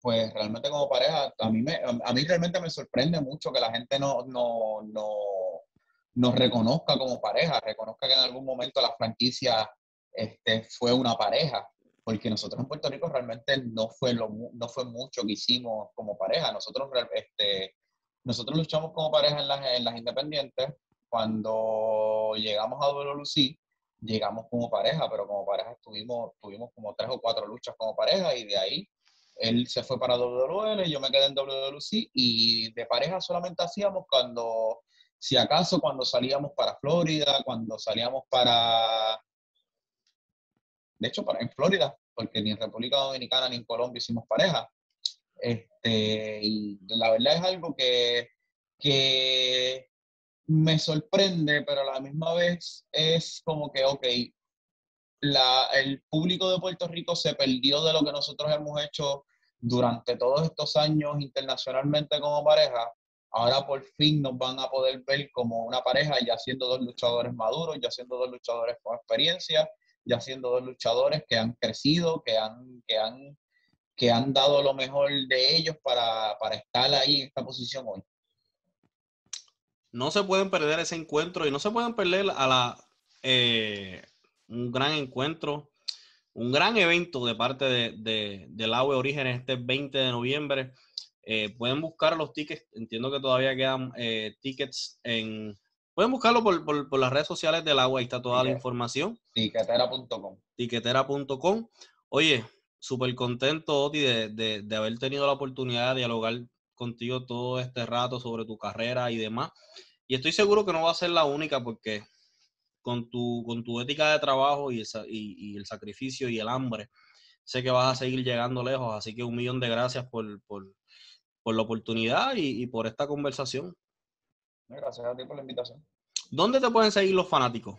pues realmente como pareja, a mí, me, a mí realmente me sorprende mucho que la gente no, no, no nos reconozca como pareja, reconozca que en algún momento la franquicia este, fue una pareja, porque nosotros en Puerto Rico realmente no fue, lo, no fue mucho que hicimos como pareja. Nosotros, este, nosotros luchamos como pareja en las, en las independientes. Cuando llegamos a WLC, llegamos como pareja, pero como pareja estuvimos, tuvimos como tres o cuatro luchas como pareja y de ahí él se fue para WWL, yo me quedé en WWC y de pareja solamente hacíamos cuando, si acaso, cuando salíamos para Florida, cuando salíamos para de hecho, para, en Florida, porque ni en República Dominicana ni en Colombia hicimos pareja. Este, y la verdad es algo que, que me sorprende, pero a la misma vez es como que, ok, la, el público de Puerto Rico se perdió de lo que nosotros hemos hecho durante todos estos años internacionalmente como pareja. Ahora por fin nos van a poder ver como una pareja, ya siendo dos luchadores maduros, ya siendo dos luchadores con experiencia, ya siendo dos luchadores que han crecido, que han, que han, que han dado lo mejor de ellos para, estar ahí en esta posición hoy.
No se pueden perder ese encuentro y no se pueden perder a la eh, un gran encuentro, un gran evento de parte de, de, del AWE Orígenes este 20 de noviembre. Eh, pueden buscar los tickets, entiendo que todavía quedan eh, tickets en Pueden buscarlo por, las redes sociales del agua, ahí está toda la información.
Tiquetera.com.
Tiquetera.com. Oye, súper contento, Oti, de, haber tenido la oportunidad de dialogar contigo todo este rato sobre tu carrera y demás. Y estoy seguro que no va a ser la única porque con tu, con tu ética de trabajo y, y, el sacrificio y el hambre, sé que vas a seguir llegando lejos. Así que un millón de gracias por, la oportunidad y por esta conversación.
Gracias a ti por la invitación.
¿Dónde te pueden seguir los fanáticos?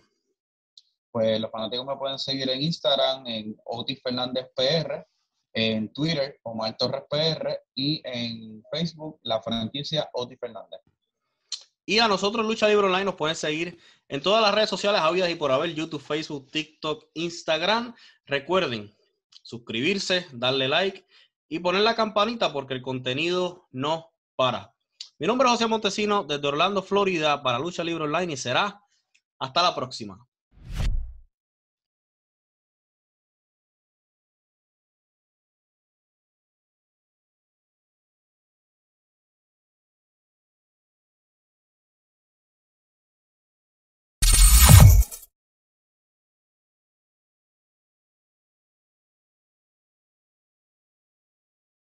Pues los fanáticos me pueden seguir en Instagram, en Otis Fernández PR, en Twitter, Omar Torres PR y en Facebook, la franquicia Otis Fernández.
Y a nosotros, Lucha Libre Online, nos pueden seguir en todas las redes sociales habidas y por haber, YouTube, Facebook, TikTok, Instagram. Recuerden suscribirse, darle like y poner la campanita porque el contenido no para. Mi nombre es José Montesino desde Orlando, Florida, para Lucha Libre Online y será hasta la próxima.